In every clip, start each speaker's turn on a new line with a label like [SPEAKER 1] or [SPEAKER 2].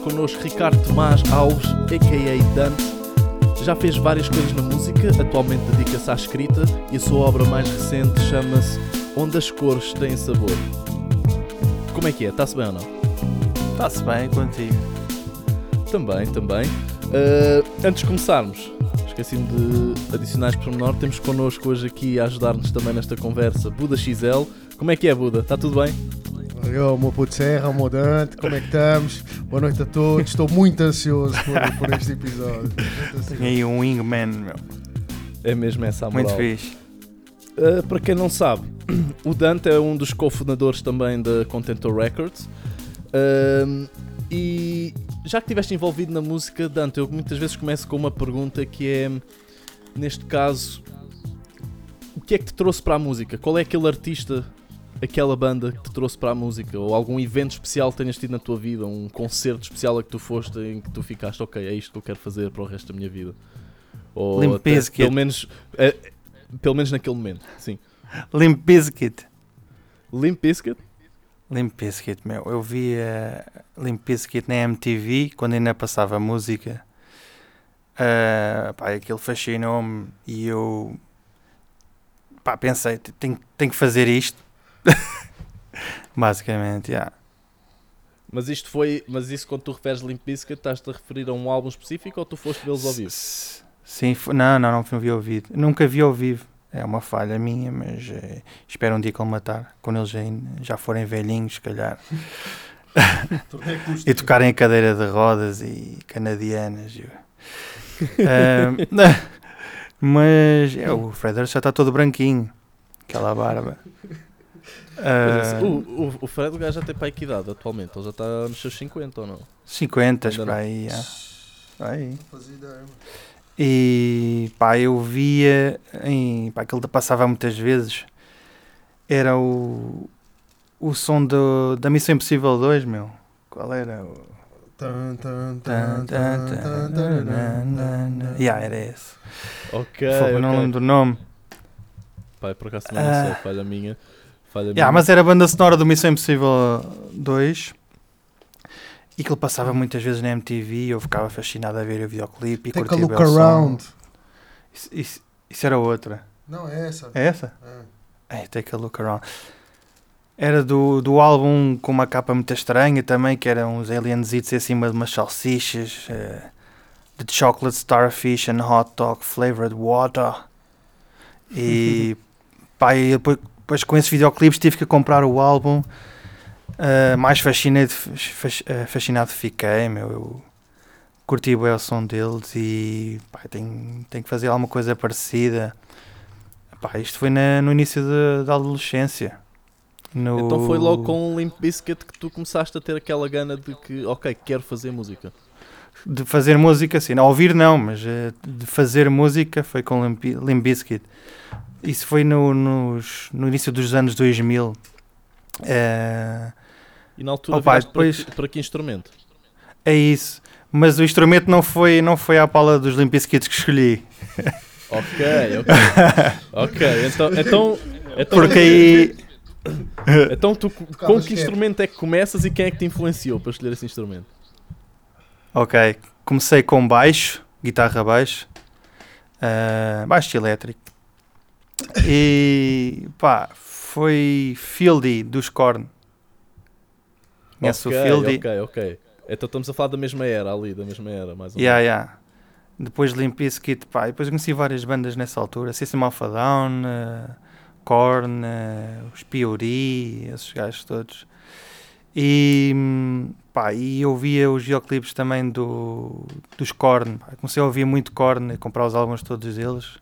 [SPEAKER 1] connosco Ricardo Tomás Alves, a.k.a. Dante. Já fez várias coisas na música, atualmente dedica-se à escrita e a sua obra mais recente chama-se Onde as Cores Têm Sabor. Como é que é? Está-se bem ou não?
[SPEAKER 2] Está-se bem contigo.
[SPEAKER 1] Também, também. Uh, antes de começarmos, esqueci-me de adicionar este pormenor, temos connosco hoje aqui a ajudar-nos também nesta conversa Buda XL. Como é que é, Buda? Está tudo bem?
[SPEAKER 3] Eu, meu puto Serra, meu Dante, como é que estamos? Boa noite a todos, estou muito ansioso por, por este episódio.
[SPEAKER 2] Tenho aí um wingman, meu.
[SPEAKER 1] É mesmo essa a moral.
[SPEAKER 2] Muito fixe.
[SPEAKER 1] Uh, para quem não sabe, o Dante é um dos cofundadores também da Contentor Records. Uh, e já que estiveste envolvido na música, Dante, eu muitas vezes começo com uma pergunta que é, neste caso, o que é que te trouxe para a música? Qual é aquele artista, aquela banda que te trouxe para a música? Ou algum evento especial que tenhas tido na tua vida? Um concerto especial a que tu foste em que tu ficaste, ok, é isto que eu quero fazer para o resto da minha vida? Ou
[SPEAKER 2] Limp
[SPEAKER 1] até,
[SPEAKER 2] Bizkit.
[SPEAKER 1] pelo menos, é, pelo menos naquele momento, sim.
[SPEAKER 2] Limp Bizkit.
[SPEAKER 1] Limp Bizkit?
[SPEAKER 2] Limp Bizkit, meu. Eu via Limp Bizkit na MTV quando ainda passava música. Uh, pá, aquilo fascinou-me e eu pá, pensei, tenho, tenho que fazer isto. Basicamente, yeah.
[SPEAKER 1] Mas isto foi, mas isso quando tu referes Limp Bizkit, estás-te a referir a um álbum específico ou tu foste vê-los ao vivo?
[SPEAKER 2] Sim, não, não, não vi ao vivo. Nunca vi ao vivo. É uma falha minha, mas eh, espero um dia que ele matar. Quando eles já, já forem velhinhos, se calhar. e tocarem a cadeira de rodas e canadianas. Ahm, mas é, o Fred Durst já está todo branquinho. Aquela barba.
[SPEAKER 1] Pois é,
[SPEAKER 2] Ah,
[SPEAKER 1] o, o, o Fred o gajo já tem para que idade atualmente? Ele já está nos seus 50 ou não?
[SPEAKER 2] 50
[SPEAKER 1] Ainda
[SPEAKER 2] para
[SPEAKER 1] não.
[SPEAKER 2] aí. já. Para aí.
[SPEAKER 3] Não.
[SPEAKER 2] E pá, eu via em, pá, aquilo que passava muitas vezes era o, o som do, da Missão Impossível 2, meu. Qual era? O... Yeah, era esse.
[SPEAKER 1] Ok,
[SPEAKER 2] Fogo, não
[SPEAKER 1] ok.
[SPEAKER 2] lembro do nome.
[SPEAKER 1] Pai, por acaso também não sei,
[SPEAKER 2] Ah.
[SPEAKER 1] falha minha.
[SPEAKER 2] Yeah, mas era a banda sonora do Missão Impossível 2 e que ele passava muitas vezes na MTV e eu ficava fascinado a ver o videoclipe e
[SPEAKER 3] Take a
[SPEAKER 2] curtia
[SPEAKER 3] look
[SPEAKER 2] o som.
[SPEAKER 3] around.
[SPEAKER 2] Isso, isso, isso era outra.
[SPEAKER 3] Não, é essa.
[SPEAKER 2] É essa?
[SPEAKER 3] É.
[SPEAKER 2] É, take a look around. Era do, do álbum com uma capa muito estranha também, que eram uns alienzitos em cima de umas salsichas. The Chocolate Starfish and Hot Dog Flavored Water. E pá, e depois, depois com esses videoclipes tive que comprar o álbum. eh, mais fascinado, fas- eh, fascinado fiquei, meu. Eu curti bem o som deles e pá, tenho, tenho que fazer alguma coisa parecida. Pá, isto foi na- no início da- da adolescência. No-
[SPEAKER 1] Então foi logo com o Limp Bizkit que tu começaste a ter aquela gana de que, ok, quero fazer música.
[SPEAKER 2] De fazer música, sim. Não, ouvir não, mas eh, de fazer música foi com Limp, Limp Bizkit. Isso foi no, nos- no início dos anos 2000. Eh,
[SPEAKER 1] E na altura
[SPEAKER 2] Opa, depois-
[SPEAKER 1] para, que, para que instrumento?
[SPEAKER 2] é isso. Mas o instrumento não foi, não foi à pala dos Limp Bizkits que escolhi.
[SPEAKER 1] Ok, ok. ok, então, então, então,
[SPEAKER 2] Porque aí...
[SPEAKER 1] então tu com que instrumento é que começas e quem é que te influenciou para escolher esse instrumento?
[SPEAKER 2] Ok, comecei com baixo, guitarra baixo, ah, baixo elétrico. E pá, foi Fieldy dos Korn. Conhece
[SPEAKER 1] ok,
[SPEAKER 2] o Fieldy?
[SPEAKER 1] ok, ok. Então estamos a falar da mesma era ali, da mesma era, mais ou
[SPEAKER 2] Yeah,
[SPEAKER 1] menos.
[SPEAKER 2] yeah. Depois Limp Bizkit, pá, e depois conheci várias bandas nessa altura, System of a Down, uh, Korn, uh, os P.O.D., esses gajos todos. E, hum, pá, e eu via os videoclipes também do, dos Korn, pá. comecei a ouvir muito Korn, comprar os álbuns todos deles.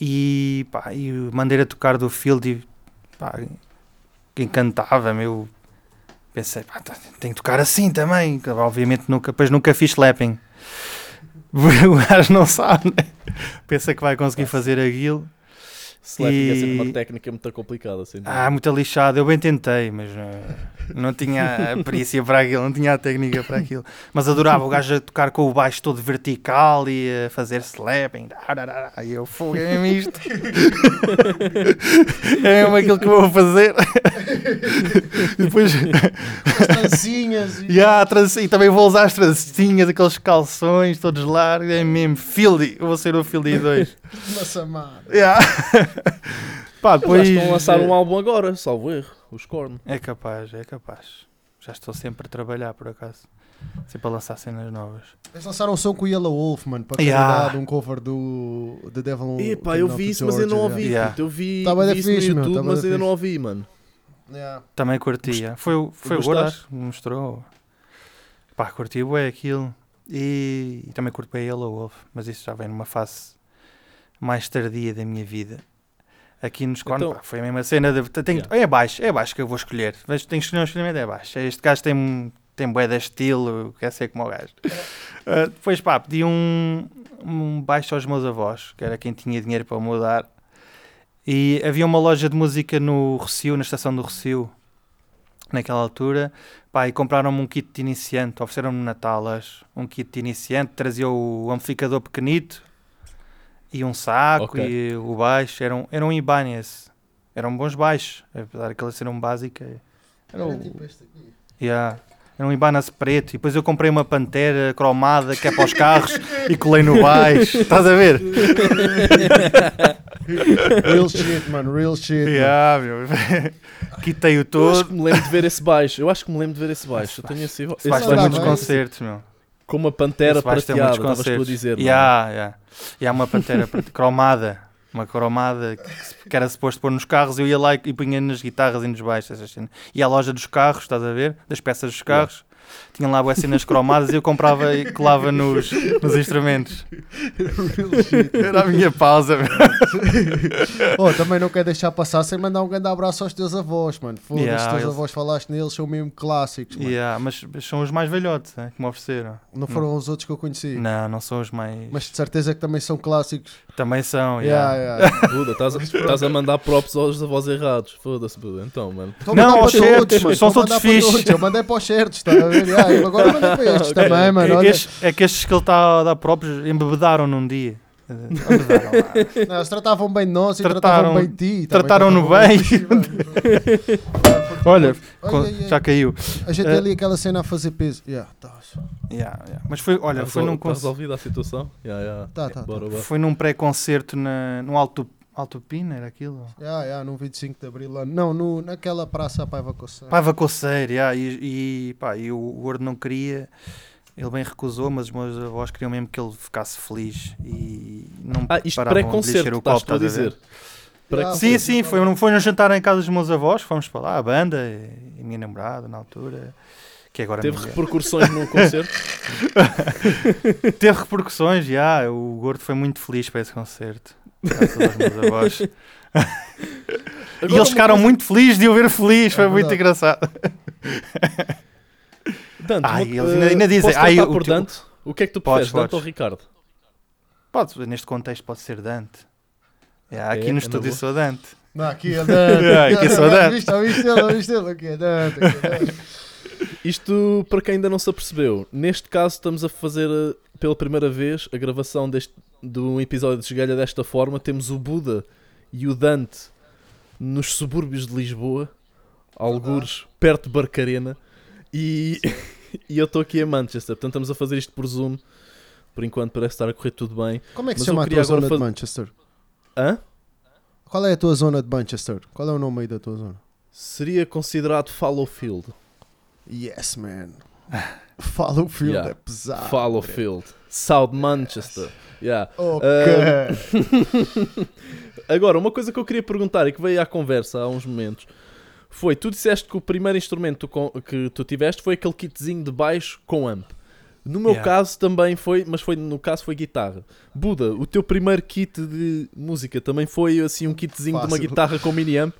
[SPEAKER 2] E, pá, e a maneira de tocar do Field, pá, que encantava-me, eu pensei, pá, tá- tenho que tocar assim também. Obviamente nunca, depois nunca fiz slapping. O gajo não sabe, né? pensa que vai conseguir fazer aquilo.
[SPEAKER 1] Slapping é sempre
[SPEAKER 2] E-
[SPEAKER 1] uma técnica muito complicada, assim.
[SPEAKER 2] Ah, muito lixado. Eu bem tentei, mas eh, não tinha a perícia para aquilo, não tinha a técnica para aquilo. Mas adorava o gajo a tocar com o baixo todo vertical e a fazer slapping. E eu, fogo, é isto. é mesmo aquilo que vou fazer. E depois.
[SPEAKER 3] As trancinhas. E...
[SPEAKER 2] Yeah, trans- e também vou usar as trancinhas, aqueles calções todos largos. É mesmo, Fieldy. Eu vou ser o Fieldy 2.
[SPEAKER 3] Massamada.
[SPEAKER 2] Yeah. Pá,
[SPEAKER 1] Eles
[SPEAKER 2] depois.
[SPEAKER 1] estão a lançar um álbum agora, salvo erro. Os Korn.
[SPEAKER 2] É capaz, é capaz. Já estou sempre a trabalhar, por acaso. Sempre a lançar cenas novas.
[SPEAKER 3] Eles lançaram um som com o Yellow Wolf, mano, para
[SPEAKER 2] Yeah.
[SPEAKER 3] um cover do The Devil
[SPEAKER 1] Epá, eu vi isso, mas eu não ouvi.
[SPEAKER 2] Yeah.
[SPEAKER 1] Eu vi,
[SPEAKER 3] Tá da
[SPEAKER 1] vi isso no YouTube,
[SPEAKER 3] tá
[SPEAKER 1] mas
[SPEAKER 3] da
[SPEAKER 1] ainda não ouvi, mano.
[SPEAKER 3] Yeah.
[SPEAKER 2] Também curtia. Foi, o- foi o? Gordas que me mostrou. Pá, curti bué aquilo. E, e também curto bem Yellow Wolf. Mas isso já vem numa fase mais tardia da minha vida. Aqui nos Korn,
[SPEAKER 1] Então-
[SPEAKER 2] pá, foi a mesma cena. De, tenho-
[SPEAKER 1] Yeah.
[SPEAKER 2] É baixo, é baixo que eu vou escolher. Vejo, tenho que escolher um escolhimento, é baixo. Este gajo tem, tem bué de estilo, quer ser como o gajo. Ah, depois, pá, pedi um, um baixo aos meus avós, que era quem tinha dinheiro para mudar. E havia uma loja de música no Recio, na estação do Recio, naquela altura. Pá, e compraram-me um kit de iniciante, ofereceram-me no Natal acho, um kit de iniciante, trazia o amplificador pequenito e um saco
[SPEAKER 1] Ok.
[SPEAKER 2] e o baixo. Era um, era um Ibanez. Eram bons baixos, apesar daquela ser um básico. Era
[SPEAKER 3] Era
[SPEAKER 2] o,
[SPEAKER 3] tipo este aqui.
[SPEAKER 2] Yeah. Era um Ibanez preto. E depois eu comprei uma pantera cromada que é para os carros e colei no baixo. Estás a ver?
[SPEAKER 3] Real shit, mano, real shit.
[SPEAKER 2] Yeah, meu. Quitei-o
[SPEAKER 1] Eu acho
[SPEAKER 2] todo.
[SPEAKER 1] que me lembro de ver esse baixo. Eu acho que me lembro de ver esse baixo. Eu tenho esse, esse
[SPEAKER 2] baixo
[SPEAKER 3] muito
[SPEAKER 2] muitos concertos, meu.
[SPEAKER 1] com uma pantera prateada, estavas tu a
[SPEAKER 2] concertos.
[SPEAKER 1] dizer. não é?
[SPEAKER 2] Yeah, yeah. E há uma pantera cromada. Uma cromada que, era suposto pôr nos carros. Eu ia lá e, e punha nas guitarras e nos baixos. E à loja dos carros, estás a ver? Das peças dos carros. Tinha lá boas cenas cromadas e eu comprava e colava nos, nos instrumentos. Era a minha pausa.
[SPEAKER 3] Oh, também não quero deixar passar sem mandar um grande abraço aos teus avós, mano. Foda-se,
[SPEAKER 2] Yeah,
[SPEAKER 3] os teus
[SPEAKER 2] eles-
[SPEAKER 3] avós falaste neles, são mesmo clássicos, mano.
[SPEAKER 2] Yeah, mas são os mais velhotes né, que me ofereceram.
[SPEAKER 3] Não foram os outros que eu conheci.
[SPEAKER 2] Não, não são os mais.
[SPEAKER 3] Mas de certeza que também são clássicos.
[SPEAKER 2] Também são.
[SPEAKER 3] Yeah,
[SPEAKER 2] yeah.
[SPEAKER 3] yeah.
[SPEAKER 1] Buda, estás a, estás a mandar props aos avós errados. Foda-se, Buda. Então, mano.
[SPEAKER 3] A
[SPEAKER 2] Não, aos
[SPEAKER 3] para
[SPEAKER 2] certos, são
[SPEAKER 3] a
[SPEAKER 2] todos
[SPEAKER 3] todos. Eu mandei para os certos, está a ver? Eu agora mandei para estes também, mano.
[SPEAKER 2] É, que
[SPEAKER 3] olha.
[SPEAKER 2] estes, é que estes que ele está a dar próprios embebedaram num dia. Embebedaram.
[SPEAKER 3] Não, eles tratavam bem de nós e
[SPEAKER 2] Trataram-
[SPEAKER 3] tratavam bem de ti. também
[SPEAKER 2] trataram-no
[SPEAKER 3] tratavam
[SPEAKER 2] bem.
[SPEAKER 3] ti, mano.
[SPEAKER 2] Olha,
[SPEAKER 3] ai.
[SPEAKER 2] já caiu.
[SPEAKER 3] A gente tem ali aquela cena a fazer peso. Yeah, tá.
[SPEAKER 2] Yeah, yeah. Mas foi, olha,
[SPEAKER 1] Está
[SPEAKER 2] foi num,
[SPEAKER 1] resol- tá
[SPEAKER 2] cons-
[SPEAKER 1] resolvida a situação? Yeah, yeah.
[SPEAKER 3] Tá, tá,
[SPEAKER 1] Bora,
[SPEAKER 3] tá.
[SPEAKER 1] bora.
[SPEAKER 2] foi num pré-concerto no Alto, Alto Pina, era aquilo?
[SPEAKER 3] Yeah, yeah, no 25 de Abril. lá. Não, no, naquela praça Paiva Coçã.
[SPEAKER 2] Paiva Coceiro, yeah, e, e, pá, e o Gordo não queria, ele bem recusou, mas os meus avós queriam mesmo que ele ficasse feliz e não
[SPEAKER 1] Ah, isto
[SPEAKER 2] paravam de encher o copo, estás a
[SPEAKER 1] dizer.
[SPEAKER 3] Ah,
[SPEAKER 2] Sim,
[SPEAKER 3] foi-
[SPEAKER 2] sim, foi, foi no jantar em casa dos meus avós, fomos para lá, a banda e a minha namorada na altura, que agora
[SPEAKER 1] Teve
[SPEAKER 2] é.
[SPEAKER 1] repercussões no concerto?
[SPEAKER 2] Teve repercussões, já, o Gordo foi muito feliz para esse concerto. Graças aos meus avós. e eles ficaram
[SPEAKER 1] coisa-
[SPEAKER 2] muito felizes de o ver feliz, foi
[SPEAKER 3] É
[SPEAKER 2] muito engraçado.
[SPEAKER 1] Dante,
[SPEAKER 2] Ai,
[SPEAKER 1] uma-
[SPEAKER 2] eles ainda-
[SPEAKER 1] eh,
[SPEAKER 2] ainda dizem,
[SPEAKER 1] posso
[SPEAKER 2] ai, o
[SPEAKER 1] por
[SPEAKER 2] teu-
[SPEAKER 1] Dante? O que é que tu
[SPEAKER 2] Podes,
[SPEAKER 1] preferes, Dante ou. Ricardo?
[SPEAKER 2] Pode, neste contexto pode ser Dante. É, aqui
[SPEAKER 1] É,
[SPEAKER 2] no
[SPEAKER 1] é
[SPEAKER 2] estúdio sou Dante.
[SPEAKER 3] Não, aqui é Dante.
[SPEAKER 2] Yeah, aqui sou Dante.
[SPEAKER 3] Viste, ouviste ele, ouviste ele. Aqui é Dante. Aqui é Dante.
[SPEAKER 1] Isto, para quem ainda não se apercebeu, neste caso estamos a fazer eh, pela primeira vez a gravação deste, de um episódio de Esgalha desta forma. Temos o Buda e o Dante nos subúrbios de Lisboa, algures perto de Barcarena, e, e eu estou aqui em Manchester. Portanto, estamos a fazer isto por Zoom. Por enquanto parece estar a correr tudo bem.
[SPEAKER 3] Como é que
[SPEAKER 1] Mas
[SPEAKER 3] se chama a tua zona de
[SPEAKER 1] fazer-
[SPEAKER 3] Manchester?
[SPEAKER 1] Hã?
[SPEAKER 3] Qual é a tua zona de Manchester? Qual é o nome aí da tua zona?
[SPEAKER 1] Seria considerado Fallowfield.
[SPEAKER 3] Yes, man. Filme,
[SPEAKER 1] Yeah.
[SPEAKER 3] é pesado.
[SPEAKER 1] Fallowfield. South Manchester. Yeah.
[SPEAKER 3] Ok.
[SPEAKER 1] Agora, uma coisa que eu queria perguntar e que veio à conversa há uns momentos foi: tu disseste que o primeiro instrumento que tu tiveste foi aquele kitzinho de baixo com amp. No meu
[SPEAKER 2] Yeah.
[SPEAKER 1] caso também foi, mas foi no caso foi guitarra. Buda, o teu primeiro kit de música também foi assim um kitzinho de uma
[SPEAKER 3] Fácil.
[SPEAKER 1] guitarra com mini amp?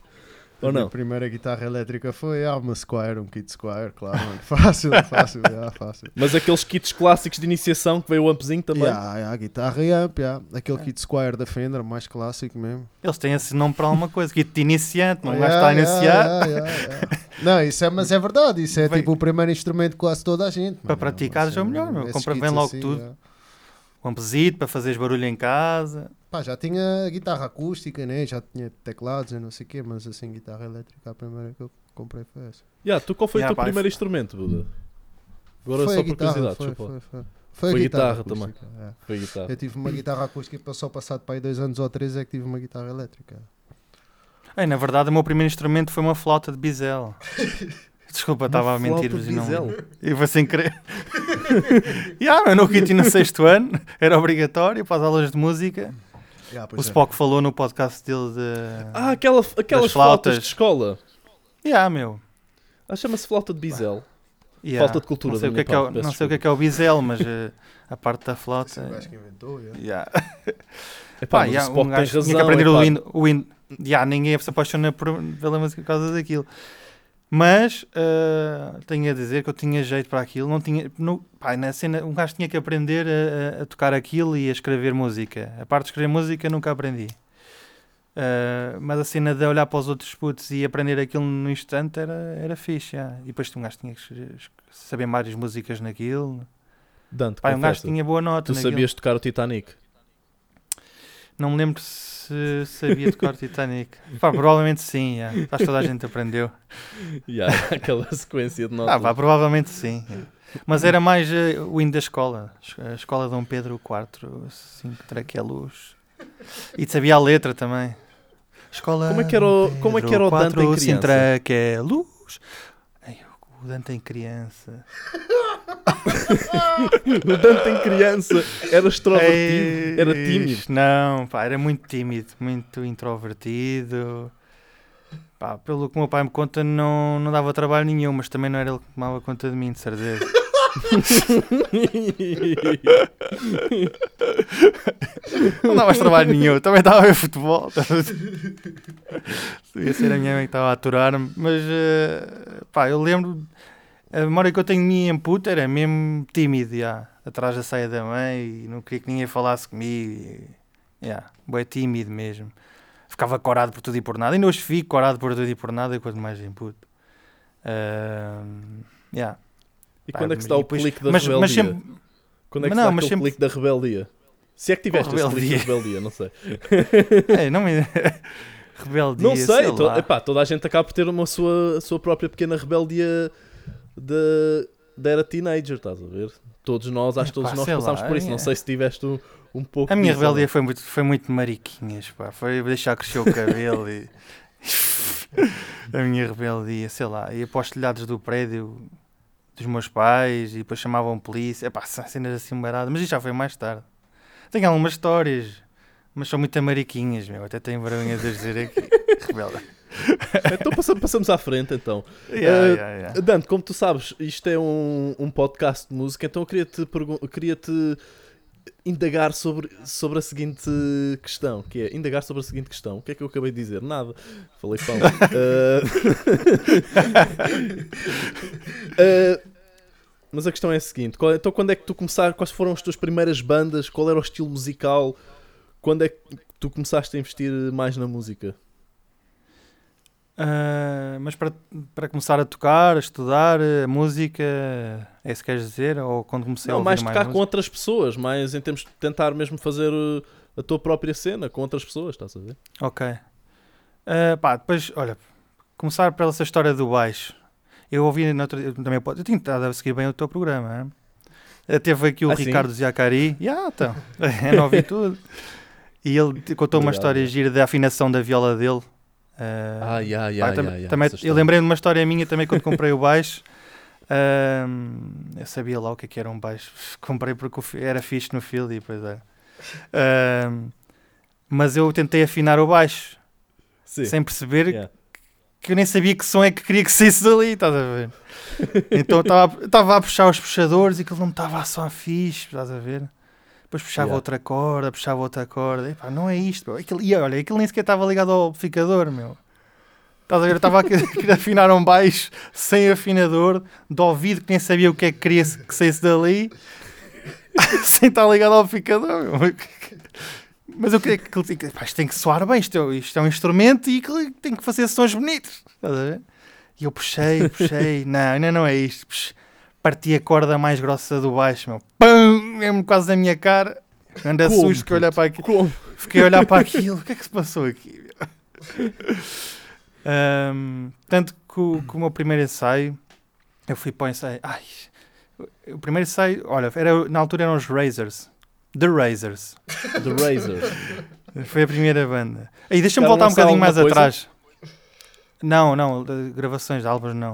[SPEAKER 1] Ou
[SPEAKER 3] A minha
[SPEAKER 1] não?
[SPEAKER 3] primeira guitarra elétrica foi ah, uma Squire, um kit Squire, claro, mano. Fácil, fácil, yeah, fácil.
[SPEAKER 1] Mas aqueles kits clássicos de iniciação que veio o ampzinho também.
[SPEAKER 3] Yeah, yeah, guitarra e amp, yeah. aquele kit Squire da Fender, mais clássico mesmo.
[SPEAKER 2] Eles têm esse nome para alguma coisa, que de iniciante, não
[SPEAKER 3] Yeah,
[SPEAKER 2] está a iniciar.
[SPEAKER 3] yeah, yeah, yeah. Não, isso é, mas é verdade, isso é
[SPEAKER 2] Vem-
[SPEAKER 3] tipo o primeiro instrumento de quase toda a gente.
[SPEAKER 2] Para
[SPEAKER 3] mano.
[SPEAKER 2] praticares é o
[SPEAKER 3] Assim,
[SPEAKER 2] melhor, meu. Compra- vem logo
[SPEAKER 3] assim,
[SPEAKER 2] tudo. Um ampezito para fazeres barulho em casa.
[SPEAKER 3] Pá, já tinha guitarra acústica, né? já tinha teclados e não sei o quê, mas assim, guitarra elétrica, a primeira que eu comprei foi essa.
[SPEAKER 1] Yeah, tu qual foi
[SPEAKER 2] Yeah,
[SPEAKER 1] o teu
[SPEAKER 2] pá,
[SPEAKER 1] primeiro
[SPEAKER 2] foi-
[SPEAKER 1] instrumento, Buda? Agora
[SPEAKER 3] foi
[SPEAKER 1] só
[SPEAKER 3] a
[SPEAKER 1] por curiosidade,
[SPEAKER 3] foi, foi, foi. Foi,
[SPEAKER 1] Foi
[SPEAKER 3] a guitarra,
[SPEAKER 1] guitarra também.
[SPEAKER 3] acústica, é.
[SPEAKER 1] Foi a guitarra.
[SPEAKER 3] Eu tive uma guitarra acústica e passou passado para aí dois anos ou três é que tive uma guitarra elétrica.
[SPEAKER 2] Ei, na verdade, o meu primeiro instrumento foi uma flauta de bisel. Desculpa, estava a mentir-vos e não. E foi sem querer. yeah, meu, no quinto e no sexto ano era obrigatório para as aulas de música.
[SPEAKER 3] Yeah,
[SPEAKER 2] O
[SPEAKER 3] é.
[SPEAKER 2] Spock falou no podcast dele de.
[SPEAKER 1] Ah, aquela, aquelas flautas.
[SPEAKER 2] flautas.
[SPEAKER 1] de escola.
[SPEAKER 2] Yeah, meu.
[SPEAKER 1] Ah, chama-se flauta de bisel.
[SPEAKER 2] Yeah.
[SPEAKER 1] Falta de cultura
[SPEAKER 2] Não sei, o que, é que é, o- não sei o que é que é o bisel, mas eh, a parte da flauta.
[SPEAKER 3] Esse é o gajo que inventou, yeah.
[SPEAKER 2] Yeah.
[SPEAKER 1] Epá,
[SPEAKER 2] Pá, yeah,
[SPEAKER 1] o Spock
[SPEAKER 2] um
[SPEAKER 1] tem
[SPEAKER 2] gajo
[SPEAKER 1] razão.
[SPEAKER 2] tinha que aprender o. O win yeah, ninguém se apaixona por, pela música por causa daquilo. Mas eh, tenho a dizer que eu tinha jeito para aquilo. Não tinha, no, pá, na cena, um gajo tinha que aprender a, a- tocar aquilo e a escrever música. A parte de escrever música nunca aprendi. Eh, mas a cena de olhar para os outros putos e aprender aquilo no instante era, era fixe. yeah. E depois um gajo tinha que saber várias músicas naquilo.
[SPEAKER 1] Dante,
[SPEAKER 2] Pá, um gajo tinha boa nota
[SPEAKER 1] tu
[SPEAKER 2] naquilo.
[SPEAKER 1] sabias tocar o Titanic?
[SPEAKER 2] Não me lembro se sabia tocar Titanic. Pá, provavelmente sim, yeah. acho que toda a gente aprendeu.
[SPEAKER 1] Yeah, aquela sequência de notas.
[SPEAKER 2] Ah, pá, provavelmente sim. yeah. Mas era mais eh, o hino da escola, a escola Dom Pedro IV, assim, traquelos. E sabia a letra também. Escola
[SPEAKER 1] Como é que era o- como é que era o Dante em
[SPEAKER 2] IV, sem
[SPEAKER 1] criança?
[SPEAKER 2] traquelos. Ai, o Dante em criança.
[SPEAKER 1] O Dante em criança era extrovertido,
[SPEAKER 2] Ei,
[SPEAKER 1] era tímido.
[SPEAKER 2] Não, pá, era muito tímido, muito introvertido. Pá, pelo que o meu pai me conta, não, não dava trabalho nenhum, mas também não era ele que tomava conta de mim, de certeza. Não dava trabalho nenhum, também estava a ver futebol. Devia ser a minha mãe que estava a aturar-me, mas eh, pá, eu lembro. A memória que eu tenho de mim em puta era mesmo tímido, já, atrás da saia da mãe e não queria que ninguém falasse comigo. E, yeah, bué tímido mesmo. Ficava corado por tudo e por nada. Ainda hoje fico corado por tudo e por nada, quanto mais em puto. Ahm, yeah.
[SPEAKER 1] E
[SPEAKER 2] Pá,
[SPEAKER 1] quando é que se
[SPEAKER 2] e
[SPEAKER 1] dá o
[SPEAKER 2] depois-
[SPEAKER 1] clique da
[SPEAKER 2] mas,
[SPEAKER 1] rebeldia?
[SPEAKER 2] mas sempre,
[SPEAKER 1] Quando é que
[SPEAKER 2] Mas
[SPEAKER 1] se
[SPEAKER 2] não,
[SPEAKER 1] dá
[SPEAKER 2] mas
[SPEAKER 1] aquele
[SPEAKER 2] sempre-
[SPEAKER 1] clique da rebeldia? Se é que tiveste
[SPEAKER 2] Qual
[SPEAKER 1] esse clique de rebeldia, não sei.
[SPEAKER 2] Ei, não me... Rebeldia,
[SPEAKER 1] Não sei, to-
[SPEAKER 2] lá.
[SPEAKER 1] epá, toda a gente acaba por ter uma sua, a sua própria pequena rebeldia da da era teenager, estás a ver? Todos nós, acho que todos nós passámos
[SPEAKER 2] lá,
[SPEAKER 1] por isso.
[SPEAKER 2] é.
[SPEAKER 1] Não sei se tiveste um, um pouco
[SPEAKER 2] A minha
[SPEAKER 1] disso,
[SPEAKER 2] rebeldia
[SPEAKER 1] não.
[SPEAKER 2] foi muito, foi muito mariquinhas, pá. Foi deixar crescer o cabelo e... a minha rebeldia, sei lá. Ia para os telhados do prédio dos meus pais e depois chamavam polícia. Epá, são cenas assim baratas. Mas isso já foi mais tarde. Tenho algumas histórias, mas são muito mariquinhas, meu. Até tenho vergonha de as dizer aqui. Rebelde.
[SPEAKER 1] Então passa- passamos à frente, então.
[SPEAKER 2] Yeah,
[SPEAKER 1] Eh,
[SPEAKER 2] yeah, yeah.
[SPEAKER 1] Dante, como tu sabes, isto é um, um podcast de música, então eu queria-te pergun- queria-te indagar sobre, sobre a seguinte questão, que é indagar sobre a seguinte questão. O que é que eu acabei de dizer? Nada. Falei pão. Eh, eh, mas a questão é a seguinte: qual- então quando é que tu começaste? Quais foram as tuas primeiras bandas? Qual era o estilo musical? Quando é que tu começaste a investir mais na música?
[SPEAKER 2] Ah, mas para, para começar a tocar, a estudar a música, é isso que queres dizer? Ou quando comecei a
[SPEAKER 1] Não,
[SPEAKER 2] ouvir
[SPEAKER 1] mais
[SPEAKER 2] mais
[SPEAKER 1] tocar com
[SPEAKER 2] música?
[SPEAKER 1] outras pessoas, mais em termos de tentar mesmo fazer uh, a tua própria cena com outras pessoas, estás a ver?
[SPEAKER 2] Ok. Ah, pá, depois, olha, começar pela essa história do baixo. Eu ouvi no outro, eu também eu tinha estado a seguir bem o teu programa. hein? Eh, Teve aqui o
[SPEAKER 1] Ah, sim?
[SPEAKER 2] Ricardo Ziacari. Yeah, então, eu não ouvi tudo. E ele contou uma
[SPEAKER 1] Obrigado,
[SPEAKER 2] história
[SPEAKER 1] yeah.
[SPEAKER 2] gira da afinação da viola dele. Ah,
[SPEAKER 1] Ah,
[SPEAKER 2] Pá,
[SPEAKER 1] ya,
[SPEAKER 2] tam-
[SPEAKER 1] ya, ya,
[SPEAKER 2] também, eu
[SPEAKER 1] história.
[SPEAKER 2] lembrei de uma história minha também quando comprei o baixo. Ahm, eu sabia lá o que, é que era um baixo. Comprei porque era fixe no field e depois era. Ahm, mas eu tentei afinar o baixo
[SPEAKER 1] Sim.
[SPEAKER 2] sem perceber
[SPEAKER 1] Yeah.
[SPEAKER 2] que eu nem sabia que som é que queria que saísse dali, estás a ver? Então eu estava- a puxar os puxadores e aquilo não estava a soar fixe, estás a ver? Depois puxava
[SPEAKER 1] Yeah.
[SPEAKER 2] outra corda, puxava outra corda. Epá, não é isto, meu. Aquilo, e olha, aquilo nem sequer estava ligado ao amplificador, meu. Estás a ver? Eu estava a querer afinar um baixo sem afinador, de ouvido que nem sabia o que é que queria que saísse dali, sem estar ligado ao amplificador, meu. Mas eu queria que aquilo pá, isto tem que soar bem, isto é, isto é um instrumento e tem que fazer sons bonitos. Estás a ver? E eu puxei, puxei, não, ainda não é isto. Pux, parti a corda mais grossa do baixo, meu. Pum! Mesmo quase na minha cara. Anda
[SPEAKER 1] Como,
[SPEAKER 2] susto que olhar para aquilo.
[SPEAKER 1] Como?
[SPEAKER 2] Fiquei a olhar para aquilo. O que é que se passou aqui? Ahm, tanto que o, que o meu primeiro ensaio, eu fui para o ensaio. Ai, o primeiro ensaio, olha, era, na altura eram os Razors. The Razors.
[SPEAKER 1] The Razor.
[SPEAKER 2] Foi a primeira banda. Aí deixa-me voltar um bocadinho mais
[SPEAKER 1] coisa?
[SPEAKER 2] atrás. Não, não, gravações de álbuns não.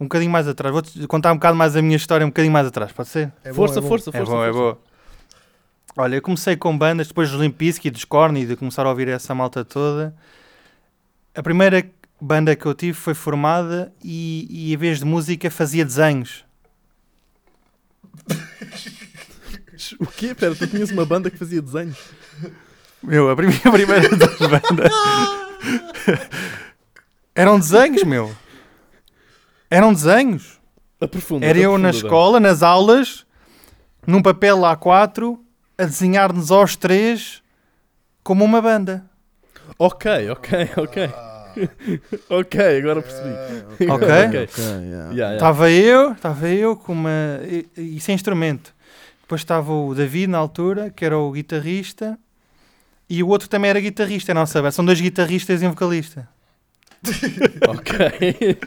[SPEAKER 2] Um bocadinho mais atrás. Vou-te contar um bocado mais a minha história, um bocadinho mais atrás, pode ser?
[SPEAKER 3] É bom,
[SPEAKER 1] força,
[SPEAKER 3] é bom.
[SPEAKER 1] força,
[SPEAKER 2] É
[SPEAKER 1] força,
[SPEAKER 2] bom, é
[SPEAKER 1] força.
[SPEAKER 2] bom. Olha, eu comecei com bandas, depois dos Limp Bizkit, dos Korn e de começar a ouvir essa malta toda. A primeira banda que eu tive foi formada e, e em vez de música fazia desenhos.
[SPEAKER 1] O quê? Pera, tu tinhas uma banda que fazia desenhos?
[SPEAKER 2] Meu, a primeira, a primeira das bandas. Eram desenhos, meu. Eram desenhos.
[SPEAKER 1] Aprofunda.
[SPEAKER 2] Era eu na escola, nas aulas, num papel A4, a desenhar-nos aos três como uma banda.
[SPEAKER 1] Ok, ok, ok. ok, agora percebi.
[SPEAKER 2] Ok.
[SPEAKER 1] ok.
[SPEAKER 3] Ok, yeah.
[SPEAKER 1] Yeah, yeah.
[SPEAKER 2] Estava eu, estava eu com uma. e- e sem instrumento. Depois estava o David na altura, que era o guitarrista, e o outro também era guitarrista, a nossa banda. São dois guitarristas e um vocalista.
[SPEAKER 1] Ok.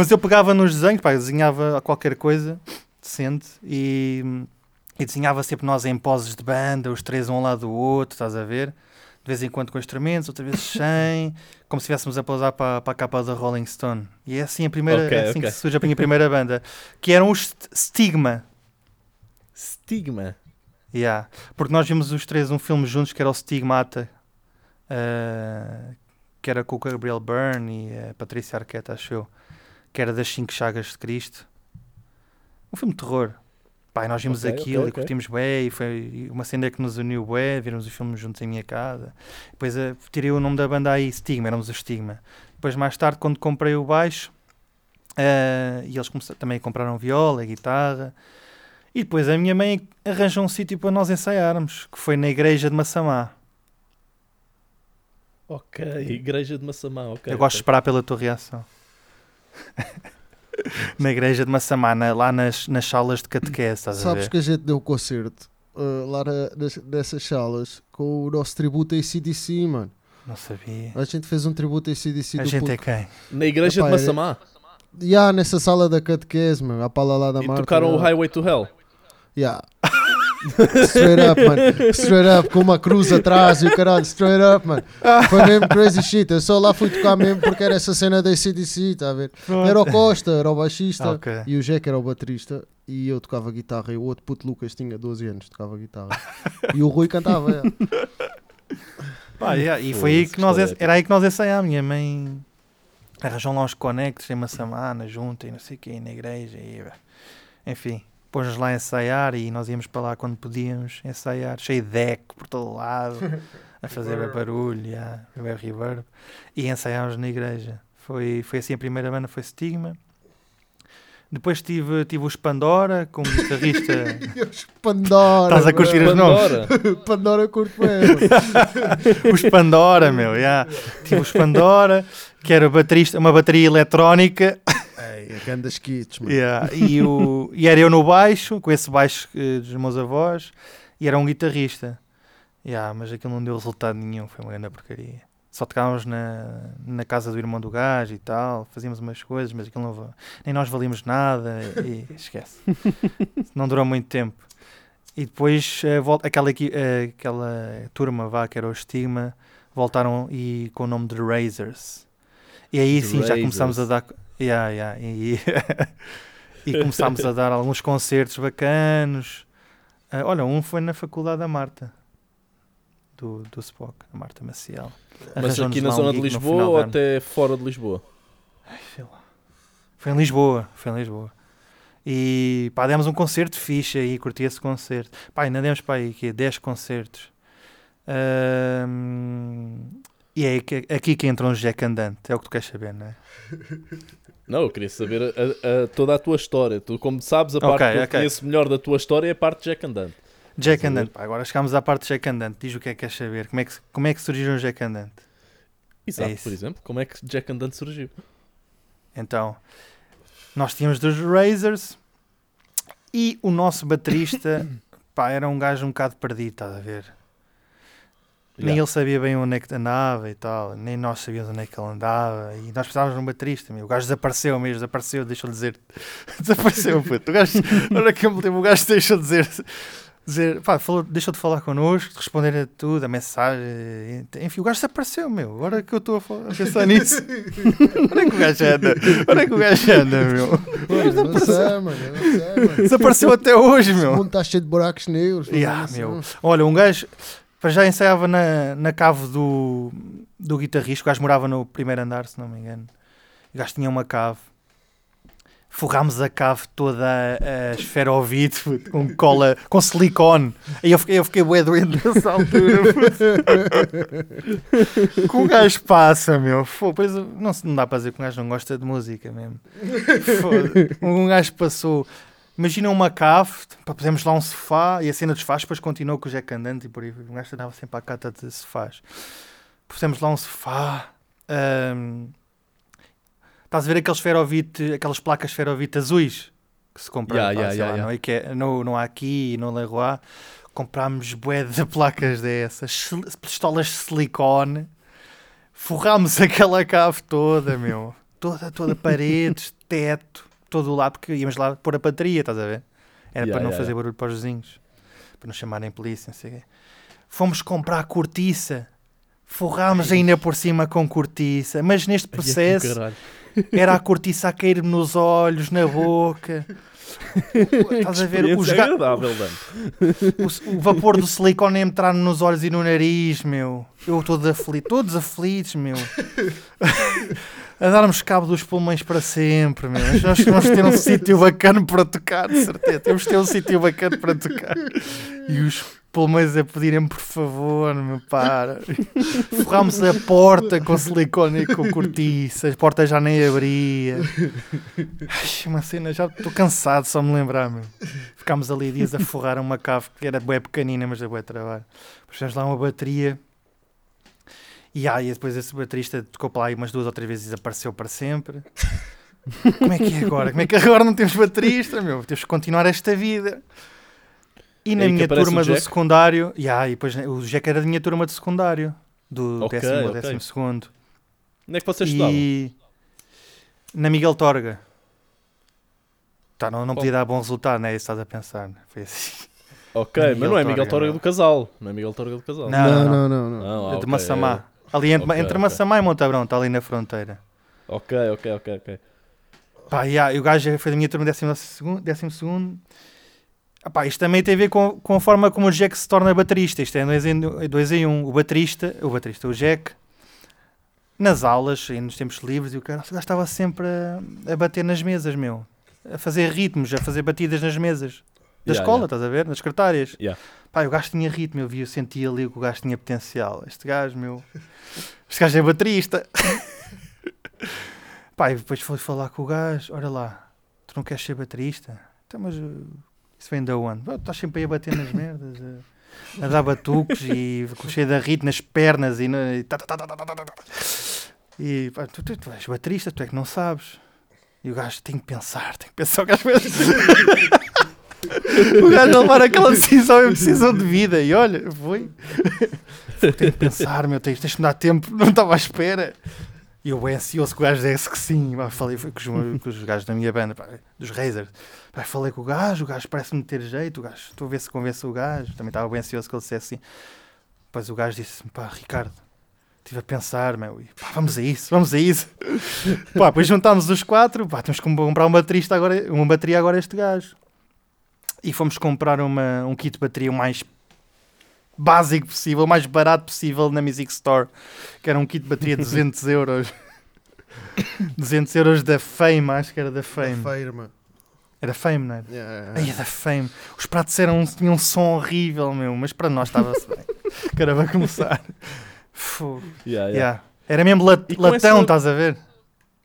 [SPEAKER 2] Mas eu pegava nos desenhos, pá, desenhava qualquer coisa decente e, e desenhava sempre nós em poses de banda, os três um ao lado do outro, estás a ver? De vez em quando com instrumentos, outra vez sem, como se estivéssemos a pousar para, para a capa da Rolling Stone. E é assim a primeira,
[SPEAKER 1] Ok,
[SPEAKER 2] é assim
[SPEAKER 1] ok.
[SPEAKER 2] que surge a minha primeira banda, que eram os St- Stigma.
[SPEAKER 1] Stigma.
[SPEAKER 2] Yeah. Porque nós vimos os três um filme juntos que era o Stigmata, eh, que era com o Gabriel Byrne e a Patrícia Arquette, acho eu, que era das Cinco Chagas de Cristo. Um filme de terror. Pai, nós vimos
[SPEAKER 1] Ok,
[SPEAKER 2] aquilo
[SPEAKER 1] ok,
[SPEAKER 2] e
[SPEAKER 1] ok.
[SPEAKER 2] curtimos bué e foi uma cena que nos uniu bué, vimos os filmes juntos em minha casa. Depois eh, tirei o nome da banda aí, Stigma, éramos o Stigma. Depois mais tarde, quando comprei o baixo, eh, e eles começaram, também compraram viola, guitarra, e depois a minha mãe arranjou um sítio para nós ensaiarmos, que foi na igreja de Massamá.
[SPEAKER 1] Ok, Igreja de Massamá, ok.
[SPEAKER 2] Eu gosto de esperar pela tua reação. na igreja de Massamá, na- lá nas, nas salas de catequese, estás a
[SPEAKER 3] Sabes
[SPEAKER 2] ver?
[SPEAKER 3] que a gente deu um concerto uh, lá na- nas- nessas salas com o nosso tributo a ACDC, mano.
[SPEAKER 2] Não sabia.
[SPEAKER 3] A gente fez um tributo a ACDC
[SPEAKER 2] A
[SPEAKER 3] do
[SPEAKER 2] gente é
[SPEAKER 3] Puto.
[SPEAKER 2] quem?
[SPEAKER 1] Na Igreja
[SPEAKER 3] Epá,
[SPEAKER 1] de
[SPEAKER 3] era-
[SPEAKER 1] Massamá.
[SPEAKER 3] Ya, nessa sala da catequese, mano. A pala lá da
[SPEAKER 1] E
[SPEAKER 3] Marta.
[SPEAKER 1] tocaram o. Highway to Hell.
[SPEAKER 3] Ya. Straight up, mano. Straight up, com uma cruz atrás e o caralho. Straight up, mano. Foi mesmo crazy shit. Eu só lá fui tocar mesmo porque era essa cena da ACDC, tá a ver? Era o Costa, era o baixista.
[SPEAKER 2] Ok.
[SPEAKER 3] E o Jack era o baterista. E eu tocava guitarra. E o outro puto Lucas tinha 12 anos, tocava guitarra. E o Rui cantava, é.
[SPEAKER 2] Pá, yeah, e foi aí que nós, era aí que nós ensaiámos. Minha mãe arranjou lá uns conectos em Massamá, na junta e não sei o que, na igreja. E, enfim, pôs-nos lá a ensaiar e nós íamos para lá quando podíamos ensaiar, cheio de deck por todo lado, a fazer barulho, yeah, reverb. E ensaiámos na igreja. Foi, foi assim a primeira banda, foi Stigma. Depois tive, tive os Pandora, com um guitarrista.
[SPEAKER 3] Pandora.
[SPEAKER 2] Estás a curtir os nomes?
[SPEAKER 1] Pandora.
[SPEAKER 3] Curto é.
[SPEAKER 2] os Pandora, meu, yeah. tive os Pandora, que era baterista, uma bateria eletrónica,
[SPEAKER 3] Ei, grandes kits, mano.
[SPEAKER 2] yeah. e, o, e era eu no baixo, com esse baixo eh, dos meus avós, e era um guitarrista. Yeah, mas aquilo não deu resultado nenhum, foi uma grande porcaria. Só tocávamos na, na casa do irmão do gajo e tal, fazíamos umas coisas, mas aquilo não, nem nós valíamos nada, e esquece. não durou muito tempo. E depois eh, volta, aquela, eh, aquela turma vá, que era o Estigma, voltaram e com o nome de Razors. E aí
[SPEAKER 1] The
[SPEAKER 2] sim já começámos a
[SPEAKER 1] Razors.
[SPEAKER 2] dar. Yeah, yeah, e, e começámos a dar alguns concertos bacanos. Ah, olha, um foi na Faculdade da Marta, do, do Spock, a Marta Maciel.
[SPEAKER 1] Mas aqui na zona de Lisboa ou até fora de Lisboa?
[SPEAKER 2] Sei lá. Foi em Lisboa, foi em Lisboa. E pá, demos um concerto fixe aí, curti esse concerto. Pá, ainda demos para aí quê? 10 concertos. E é que- aqui que entra um Jack Andante, é o que tu queres saber, não é?
[SPEAKER 1] Não, eu queria saber a- a- toda a tua história. Tu, como sabes, a
[SPEAKER 2] Ok,
[SPEAKER 1] parte que eu conheço melhor da tua história é a parte de Jack Andante.
[SPEAKER 2] Jack? Andante, pá, agora chegámos à parte de Jack Andante. Diz o que é que queres saber. Como é que, como é que surgiu um Jack Andante?
[SPEAKER 1] Exato,
[SPEAKER 2] isso.
[SPEAKER 1] por exemplo. Como é que Jack Andante surgiu?
[SPEAKER 2] Então, nós tínhamos dos Razors e o nosso baterista, pá, era um gajo um bocado perdido, estás a ver? Nem ele sabia bem onde é que andava e tal, nem nós sabíamos onde é que ele andava. E nós precisávamos de um baterista, meu. O gajo desapareceu mesmo, desapareceu, deixa-lhe dizer. desapareceu, puto. O gajo, na hora que eu me lembro, o gajo deixou de dizer. dizer pá, falou, deixou de falar connosco, de responder a tudo, a mensagem. Enfim, o gajo desapareceu, meu. Agora que eu estou a, a pensar nisso. Onde é que o gajo anda? Onde é que o gajo anda, meu?
[SPEAKER 3] Olha, não sei, mano. eu Não sei, mano.
[SPEAKER 2] Desapareceu até hoje,
[SPEAKER 3] O
[SPEAKER 2] meu.
[SPEAKER 3] mundo está cheio de buracos negros.
[SPEAKER 2] Yeah, meu. Olha, um gajo para já ensaiava na, na cave do, do guitarrista. O gajo morava no primeiro andar, se não me engano. O gajo tinha uma cave. Forrámos a cave toda a, a esferovite com cola, com silicone. Aí eu fiquei, eu fiquei bué doente nessa altura. que o gajo passa, meu. Pois não, não dá para dizer que um gajo não gosta de música mesmo. Um gajo passou. Imagina uma cave, pá, pusemos lá um sofá e a cena dos sofás depois continuou com o Jack andante e por aí. Um gajo andava sempre à cata de sofás. Pusemos lá um sofá. ahm, estás a ver aqueles esferovite, aquelas placas esferovite azuis que se compram
[SPEAKER 1] Yeah, yeah, yeah,
[SPEAKER 2] lá. Não, é que é- no, no aqui e no Leroy. Comprámos bué de placas dessas, pistolas de silicone. Forrámos aquela cave toda, meu. Toda, toda, paredes, teto, todo o lado, porque íamos lá pôr a bateria, estás a ver? Era
[SPEAKER 1] Yeah,
[SPEAKER 2] para não
[SPEAKER 1] yeah,
[SPEAKER 2] fazer barulho para os vizinhos, para não chamarem polícia, não sei o quê. Fomos comprar cortiça, forrámos ainda por cima com cortiça, mas neste
[SPEAKER 1] que
[SPEAKER 2] processo era a cortiça a cair-me nos olhos, na boca. Estás a ver? Os ga- o, o vapor do silicone entrar nos olhos e no nariz, meu. Eu todo aflito, todos aflitos, meu. A darmos cabo dos pulmões para sempre, meu. Nós de ter um sítio bacana para tocar, de certeza. Temos ter um sítio bacana para tocar. E os pulmões a pedirem, por favor, meu, para. Forrámos a porta com silicone e com cortiça. A porta já nem abria. Ai, uma cena, já estou cansado só me lembrar, meu. Ficámos ali dias a forrar uma cave que era bué pequenina, mas é bué trabalho. Puxamos lá uma bateria. E aí, depois esse baterista tocou para lá aí umas duas ou três vezes e desapareceu para sempre. Como é que é agora? Como é que agora não temos baterista, meu? Temos que continuar esta vida. E na
[SPEAKER 1] É
[SPEAKER 2] minha turma do secundário, e aí, depois o Jack era da minha turma de secundário, do
[SPEAKER 1] Ok,
[SPEAKER 2] décimo ou
[SPEAKER 1] ok.
[SPEAKER 2] décimo segundo.
[SPEAKER 1] Onde é que vocês estudavam?
[SPEAKER 2] E na Miguel Torga. Tá, não, não podia dar bom resultado, não é isso estás a pensar. né? Foi assim.
[SPEAKER 1] Ok,
[SPEAKER 2] Miguel
[SPEAKER 1] mas não é Miguel
[SPEAKER 2] Torga,
[SPEAKER 1] Torga
[SPEAKER 2] não.
[SPEAKER 1] do Casal. Não é Miguel Torga do Casal.
[SPEAKER 2] Não,
[SPEAKER 3] Não,
[SPEAKER 2] não,
[SPEAKER 3] não, não. não.
[SPEAKER 1] Ah,
[SPEAKER 2] de
[SPEAKER 1] ok,
[SPEAKER 2] Massamá. Ali entre,
[SPEAKER 1] Ok,
[SPEAKER 2] entre
[SPEAKER 1] ok.
[SPEAKER 2] Massamá e Montabrão, está ali na fronteira.
[SPEAKER 1] Ok, ok, ok, ok.
[SPEAKER 2] Pá, yeah, e o gajo foi da minha turma décimo segundo. Décimo segundo. Ah, pá, isto também tem a ver com, com a forma como o Jack se torna baterista. Isto é dois em, dois em um. O baterista, o baterista, o Jack, nas aulas e nos tempos livres, e o cara estava sempre a, a bater nas mesas, meu. A fazer ritmos, a fazer batidas nas mesas. Da
[SPEAKER 1] Yeah,
[SPEAKER 2] escola,
[SPEAKER 1] yeah.
[SPEAKER 2] estás a ver? Nas secretárias.
[SPEAKER 1] Yeah.
[SPEAKER 2] Pá, o gajo tinha ritmo, eu via, eu sentia ali que o gajo tinha potencial. Este gajo, meu. Este gajo é baterista. Pá, e depois fui falar com o gajo: olha lá, tu não queres ser baterista? Então, mas uh, isso vem da onde? "Ah, Estás sempre aí a bater nas merdas, a, a dar batucos e cheio de ritmo nas pernas e. tá, tá, tá. E pá, tu, tu, tu és baterista, tu é que não sabes. E o gajo tem que pensar, tem que pensar o gajo. O gajo a levar aquela decisão é uma decisão de vida. E olha, foi. Tenho que pensar, meu, tens, tens de me dar tempo, não estava à espera. E eu bem ansioso que o gajo disse que sim. Falei com os, com os gajos da minha banda, pá, dos Razers. Pá, falei com o gajo, o gajo parece-me ter jeito. O gajo, estou a ver se convence o gajo. Também estava bem ansioso que ele dissesse assim. Depois o gajo disse: pá, Ricardo, estive a pensar, meu, e, pá, vamos a isso, vamos a isso. pá, depois juntámos os quatro, pá, temos que comprar uma baterista agora, uma bateria agora este gajo. E fomos comprar uma, um kit de bateria o mais básico possível, o mais barato possível na Music Store, que era um kit de bateria de 200 euros. 200 euros da Fame, acho que era da Fame.
[SPEAKER 3] Feira, mano.
[SPEAKER 2] Era Fame, não era?
[SPEAKER 3] Yeah,
[SPEAKER 2] Ai, é da Fame. Os pratos eram, tinham um som horrível, meu, mas para nós estava-se bem. Era para começar.
[SPEAKER 1] Yeah, yeah.
[SPEAKER 2] Yeah. Era mesmo lat- latão,
[SPEAKER 1] essa-
[SPEAKER 2] estás a ver?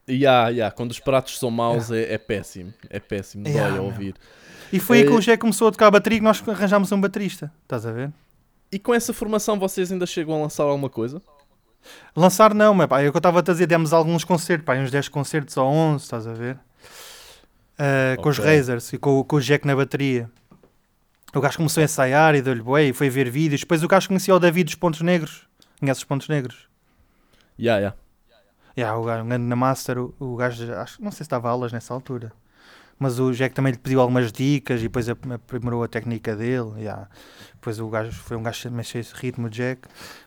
[SPEAKER 1] Yeah, yeah. Quando os pratos são maus é, é péssimo. É péssimo. Dói
[SPEAKER 2] Yeah,
[SPEAKER 1] a
[SPEAKER 2] meu. E foi aí que
[SPEAKER 1] Eh,
[SPEAKER 2] o Jé começou a tocar a bateria que nós arranjámos um baterista, estás a ver?
[SPEAKER 1] E com essa formação vocês ainda chegam a lançar alguma coisa?
[SPEAKER 2] Lançar não, mas pá, é o que eu estava a dizer, demos alguns concertos, pá, uns 10 concertos ou 11, estás a ver? Ah, Com os
[SPEAKER 1] Ok.
[SPEAKER 2] Razers e com, com o Jack na bateria. O gajo começou a ensaiar e deu-lhe bué e foi ver vídeos. Depois o gajo conhecia o David dos Pontos Negros. Conhece os Pontos Negros?
[SPEAKER 1] Yeah, yeah.
[SPEAKER 2] Yeah, o gajo, na Master, o, o gajo, acho, não sei se estava a aulas nessa altura. Mas o Jack também lhe pediu algumas dicas e depois ap- aprimorou a técnica dele. Yeah. Depois o gajo foi um gajo também cheio de ritmo, Jack.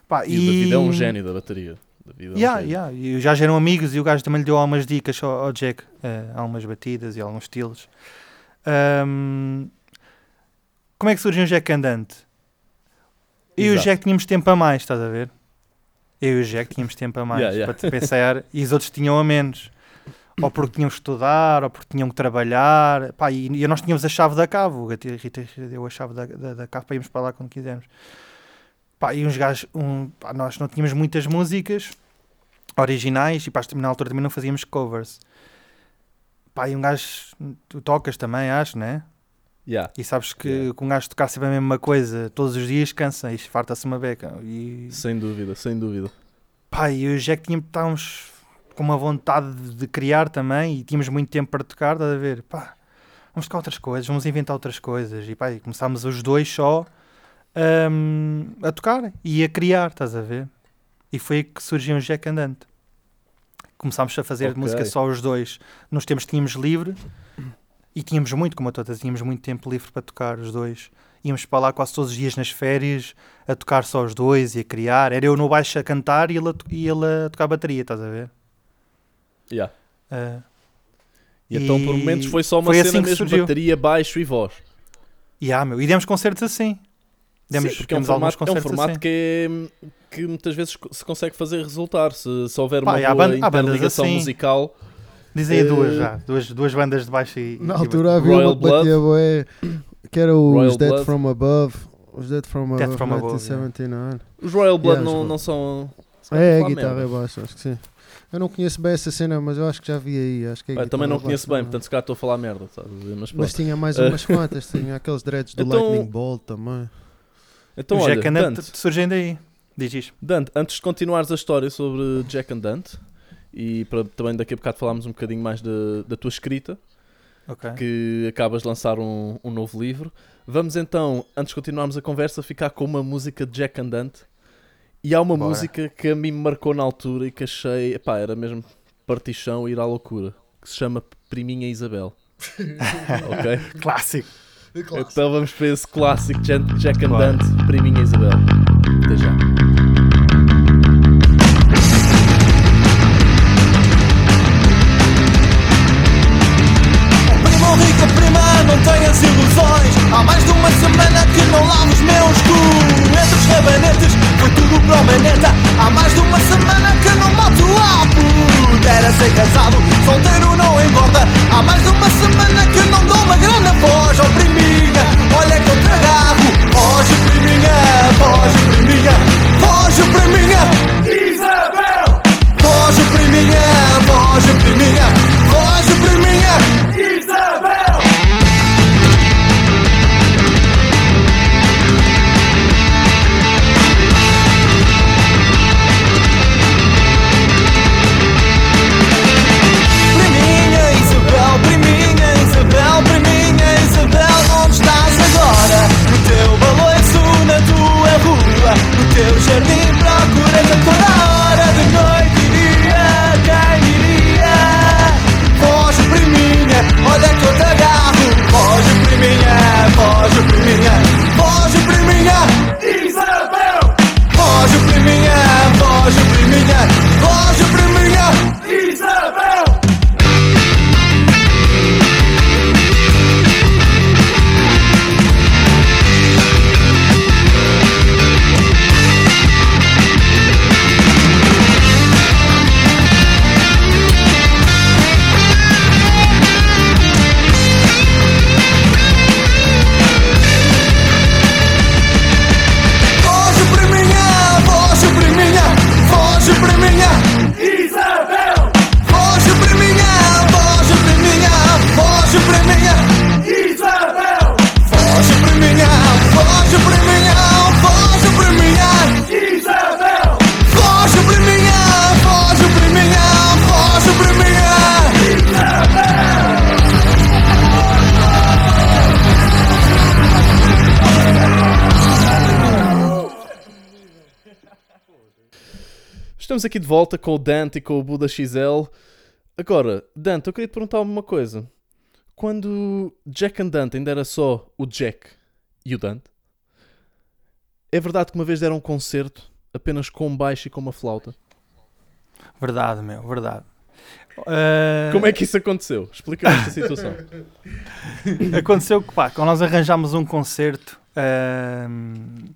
[SPEAKER 2] Pá,
[SPEAKER 1] E, o David é um gênio da bateria. David é um
[SPEAKER 2] Yeah. E já eram amigos e o gajo também lhe deu algumas dicas ao, ao Jack, eh, algumas batidas e alguns estilos. Ahm, como é que surgiu o Jack Andante? Eu e o
[SPEAKER 1] Exato.
[SPEAKER 2] Jack tínhamos tempo a mais, estás a ver? Eu e o Jack tínhamos tempo a mais
[SPEAKER 1] Yeah, yeah.
[SPEAKER 2] para te pensar e os outros tinham a menos. Ou porque tinham que estudar, ou porque tinham que trabalhar. Pá, e, e nós tínhamos a chave da cave. O Rita Rita deu a chave da, da, da cave para irmos para lá quando quisermos. Pá, e uns gajos, um, pá, nós não tínhamos muitas músicas originais e pá, na altura também não fazíamos covers. Pá, e um gajo, tu tocas também, acho, né?
[SPEAKER 1] Yeah.
[SPEAKER 2] E sabes que
[SPEAKER 1] Yeah.
[SPEAKER 2] com um gajo tocar sempre a mesma coisa todos os dias cansa e farta-se uma beca. E
[SPEAKER 1] Sem dúvida, sem dúvida.
[SPEAKER 2] pá, e eu e o Jack tínhamos, estávamos com uma vontade de, criar também e tínhamos muito tempo para tocar, estás a ver? Pá, vamos tocar outras coisas, vamos inventar outras coisas. E pá, e começámos os dois só hum, a tocar e a criar, estás a ver? E foi aí que surgiu o Jack Andante. Começámos a fazer
[SPEAKER 1] Ok.
[SPEAKER 2] música só os dois nos tempos que tínhamos livre e tínhamos muito, como a todas, tínhamos muito tempo livre para tocar os dois. Íamos para lá quase todos os dias nas férias a tocar só os dois e a criar. Era eu no baixo a cantar e ele a, e ele a tocar bateria, estás a ver?
[SPEAKER 1] Yeah.
[SPEAKER 2] Ah,
[SPEAKER 1] E, então por
[SPEAKER 2] E
[SPEAKER 1] momentos foi só uma
[SPEAKER 2] foi
[SPEAKER 1] cena
[SPEAKER 2] assim que
[SPEAKER 1] mesmo,
[SPEAKER 2] surgiu.
[SPEAKER 1] bateria, baixo e voz.
[SPEAKER 2] e ah, meu, e demos concertos assim. Demos,
[SPEAKER 1] Sim, porque é um formato, é um formato
[SPEAKER 2] assim.
[SPEAKER 1] que, é, que muitas vezes se consegue fazer resultar. Se, se houver
[SPEAKER 2] Pá,
[SPEAKER 1] uma
[SPEAKER 2] e há
[SPEAKER 1] boa
[SPEAKER 2] ban-
[SPEAKER 1] interligação
[SPEAKER 2] assim.
[SPEAKER 1] musical.
[SPEAKER 2] Dizem aí duas
[SPEAKER 1] Eh,
[SPEAKER 2] já, duas, duas bandas de baixo e.
[SPEAKER 3] Na
[SPEAKER 2] e-
[SPEAKER 3] altura havia
[SPEAKER 1] Royal
[SPEAKER 3] uma que batia bué, que era os
[SPEAKER 1] Royal
[SPEAKER 3] Dead
[SPEAKER 1] Blood.
[SPEAKER 3] From Above. Os Dead From Above,
[SPEAKER 2] From Above,
[SPEAKER 3] 1979.
[SPEAKER 1] Os Royal Blood
[SPEAKER 3] Yeah,
[SPEAKER 1] não, não são.
[SPEAKER 3] É, a guitarra é baixa, acho que sim. Eu não conheço bem essa cena, mas eu acho que já vi aí. Acho que é
[SPEAKER 1] eu também não conheço bem,
[SPEAKER 3] não.
[SPEAKER 1] portanto se calhar estou a falar merda. Sabes? Mas,
[SPEAKER 3] Mas tinha mais umas quantas, tinha aqueles dreads do
[SPEAKER 1] Então-
[SPEAKER 3] Lightning Bolt também.
[SPEAKER 1] então
[SPEAKER 2] o
[SPEAKER 1] olha,
[SPEAKER 2] Jack Andante
[SPEAKER 1] Dante,
[SPEAKER 2] surgindo aí. Diz isto.
[SPEAKER 1] Dante, antes de continuares a história sobre Jack and Dante, e para também daqui a bocado falarmos um bocadinho mais da- da tua escrita,
[SPEAKER 2] Ok.
[SPEAKER 1] que acabas de lançar um, um novo livro. Vamos então, antes de continuarmos a conversa, ficar com uma música de Jack Andante. E há uma
[SPEAKER 2] Bora.
[SPEAKER 1] música que a mim me marcou na altura e que achei, epá, era mesmo partição ir à loucura, que se chama Priminha Isabel. ok?
[SPEAKER 2] Clássico.
[SPEAKER 1] Então vamos para esse clássico de Jack Andante, Priminha Isabel. Até já.
[SPEAKER 4] Não tenhas ilusões Há mais de uma semana que não lavo os meus cu Rabanetes, foi tudo para o maneta. Há mais de uma semana que não mato a Pudera ser casado, solteiro não engorda Há mais de uma semana que não dou uma grande voz Oh priminha, olha que eu te agarro Foge priminha, foge priminha. Foge priminha. Isabel! Foge priminha, foge priminha
[SPEAKER 1] Estamos aqui de volta com o Dante e com o Buda XL. Agora, Dante, eu queria te perguntar uma coisa. Quando Jack and Dante ainda era só o Jack e o Dante, é verdade que uma vez deram um concerto apenas com um baixo e com uma flauta?
[SPEAKER 2] Verdade, meu, verdade. Uh,
[SPEAKER 1] Como é que isso aconteceu? Explica-me esta situação.
[SPEAKER 2] Aconteceu que, pá, quando nós arranjámos um concerto, ahm,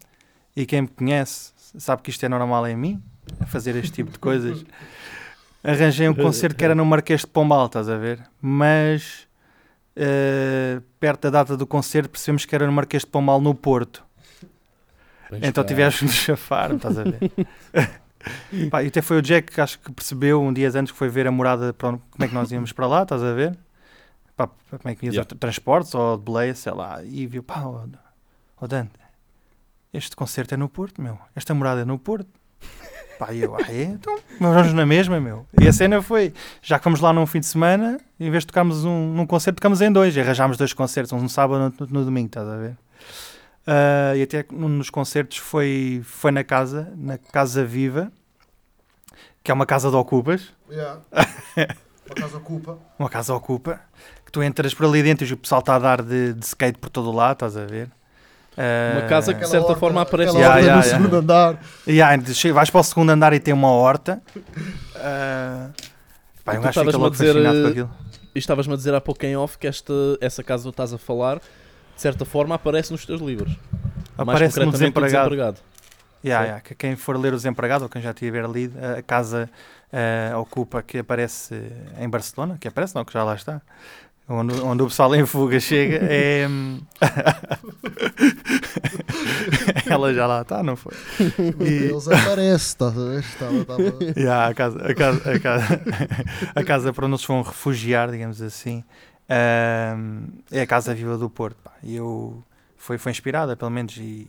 [SPEAKER 2] e quem me conhece sabe que isto é normal em mim, a fazer este tipo de coisas. Arranjei um concerto que era no Marquês de Pombal, estás a ver? Mas ah, perto da data do concerto percebemos que era no Marquês de Pombal, no Porto.
[SPEAKER 1] Bem
[SPEAKER 2] Então tivemos de chafar, estás a ver? Pá, e até foi o Jack que acho que percebeu um dia antes que foi ver a morada, para onde- como é que nós íamos para lá, estás a ver? Pá, como é que íamos
[SPEAKER 1] Yeah.
[SPEAKER 2] transportes ou de boleia, sei lá, e viu, pá, ó ó Dante, este concerto é no Porto, meu, esta morada é no Porto. Pá, e eu, ah, é? Então, vamos na mesma, meu. E a cena foi, já que fomos lá num fim de semana, em vez de tocarmos um, num concerto, tocamos em dois, e arranjámos dois concertos, um no sábado e outro no, no domingo, estás a ver? Ah, e até num dos concertos foi, foi na casa, na Casa Viva, que é uma casa de ocupas,
[SPEAKER 3] Yeah. Por acaso ocupa.
[SPEAKER 2] uma casa ocupa, que tu entras por ali dentro e o pessoal está a dar de, de skate por todo o lado, estás a ver? Ah,
[SPEAKER 1] Uma casa que- de certa forma aparece-
[SPEAKER 2] Yeah,
[SPEAKER 3] horta
[SPEAKER 2] yeah,
[SPEAKER 3] no
[SPEAKER 2] yeah.
[SPEAKER 3] segundo andar.
[SPEAKER 2] E che- vais para o segundo andar e tem uma horta. Ah, pá,
[SPEAKER 1] E
[SPEAKER 2] um gajo fica
[SPEAKER 1] estavas-me a
[SPEAKER 2] logo
[SPEAKER 1] dizer,
[SPEAKER 2] fascinado com
[SPEAKER 1] eh,
[SPEAKER 2] aquilo.
[SPEAKER 1] E estavas-me a dizer há pouco em off que esta, essa casa que tu estás a falar, de certa forma, aparece nos teus livros. Mais
[SPEAKER 2] Aparece-me um
[SPEAKER 1] concretamente o
[SPEAKER 2] desempregado.
[SPEAKER 1] Certo.
[SPEAKER 2] Yeah, yeah, que quem for ler o Desempregado, ou quem já tiver lido, a casa eh, ocupa que aparece em Barcelona, que aparece não, que já lá está, onde, onde o pessoal em fuga chega, é... hum, Ela já lá está, não foi? E-
[SPEAKER 3] Eles aparecem, estás a ver? Estava, estava...
[SPEAKER 2] Yeah, a, casa, a, casa, a, casa, a casa para onde eles vão refugiar, digamos assim, ahm, é a Casa Viva do Porto. pá. E eu, foi, foi inspirada, pelo menos, e,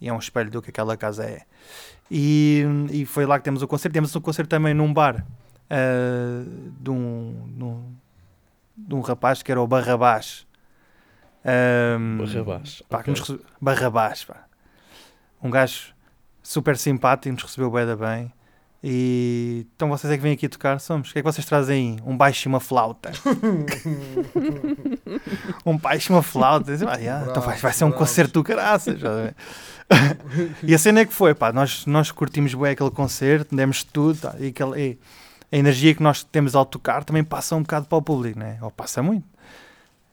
[SPEAKER 2] e é um espelho do que aquela casa é. E, e foi lá que temos o concerto. Temos um concerto também num bar ah, de, um, de, um, um rapaz que era o Barrabás. Ahm,
[SPEAKER 1] Barrabás.
[SPEAKER 2] Pá, que
[SPEAKER 1] ok.
[SPEAKER 2] nos rece- Barrabás, pá. Um gajo super simpático, nos recebeu bem da bem. E então vocês é que vêm aqui tocar, somos. O que é que vocês trazem aí? Um baixo e uma flauta. um baixo e uma flauta. "Ah, yeah, então vai, vai ser um
[SPEAKER 3] Bravos,
[SPEAKER 2] concerto do caraças. já vê." e a cena é que foi, pá, nós, nós curtimos bem aquele concerto, demos tudo, tá, e, aquele, e a energia que nós temos ao tocar também passa um bocado para o público, né? Ou passa muito.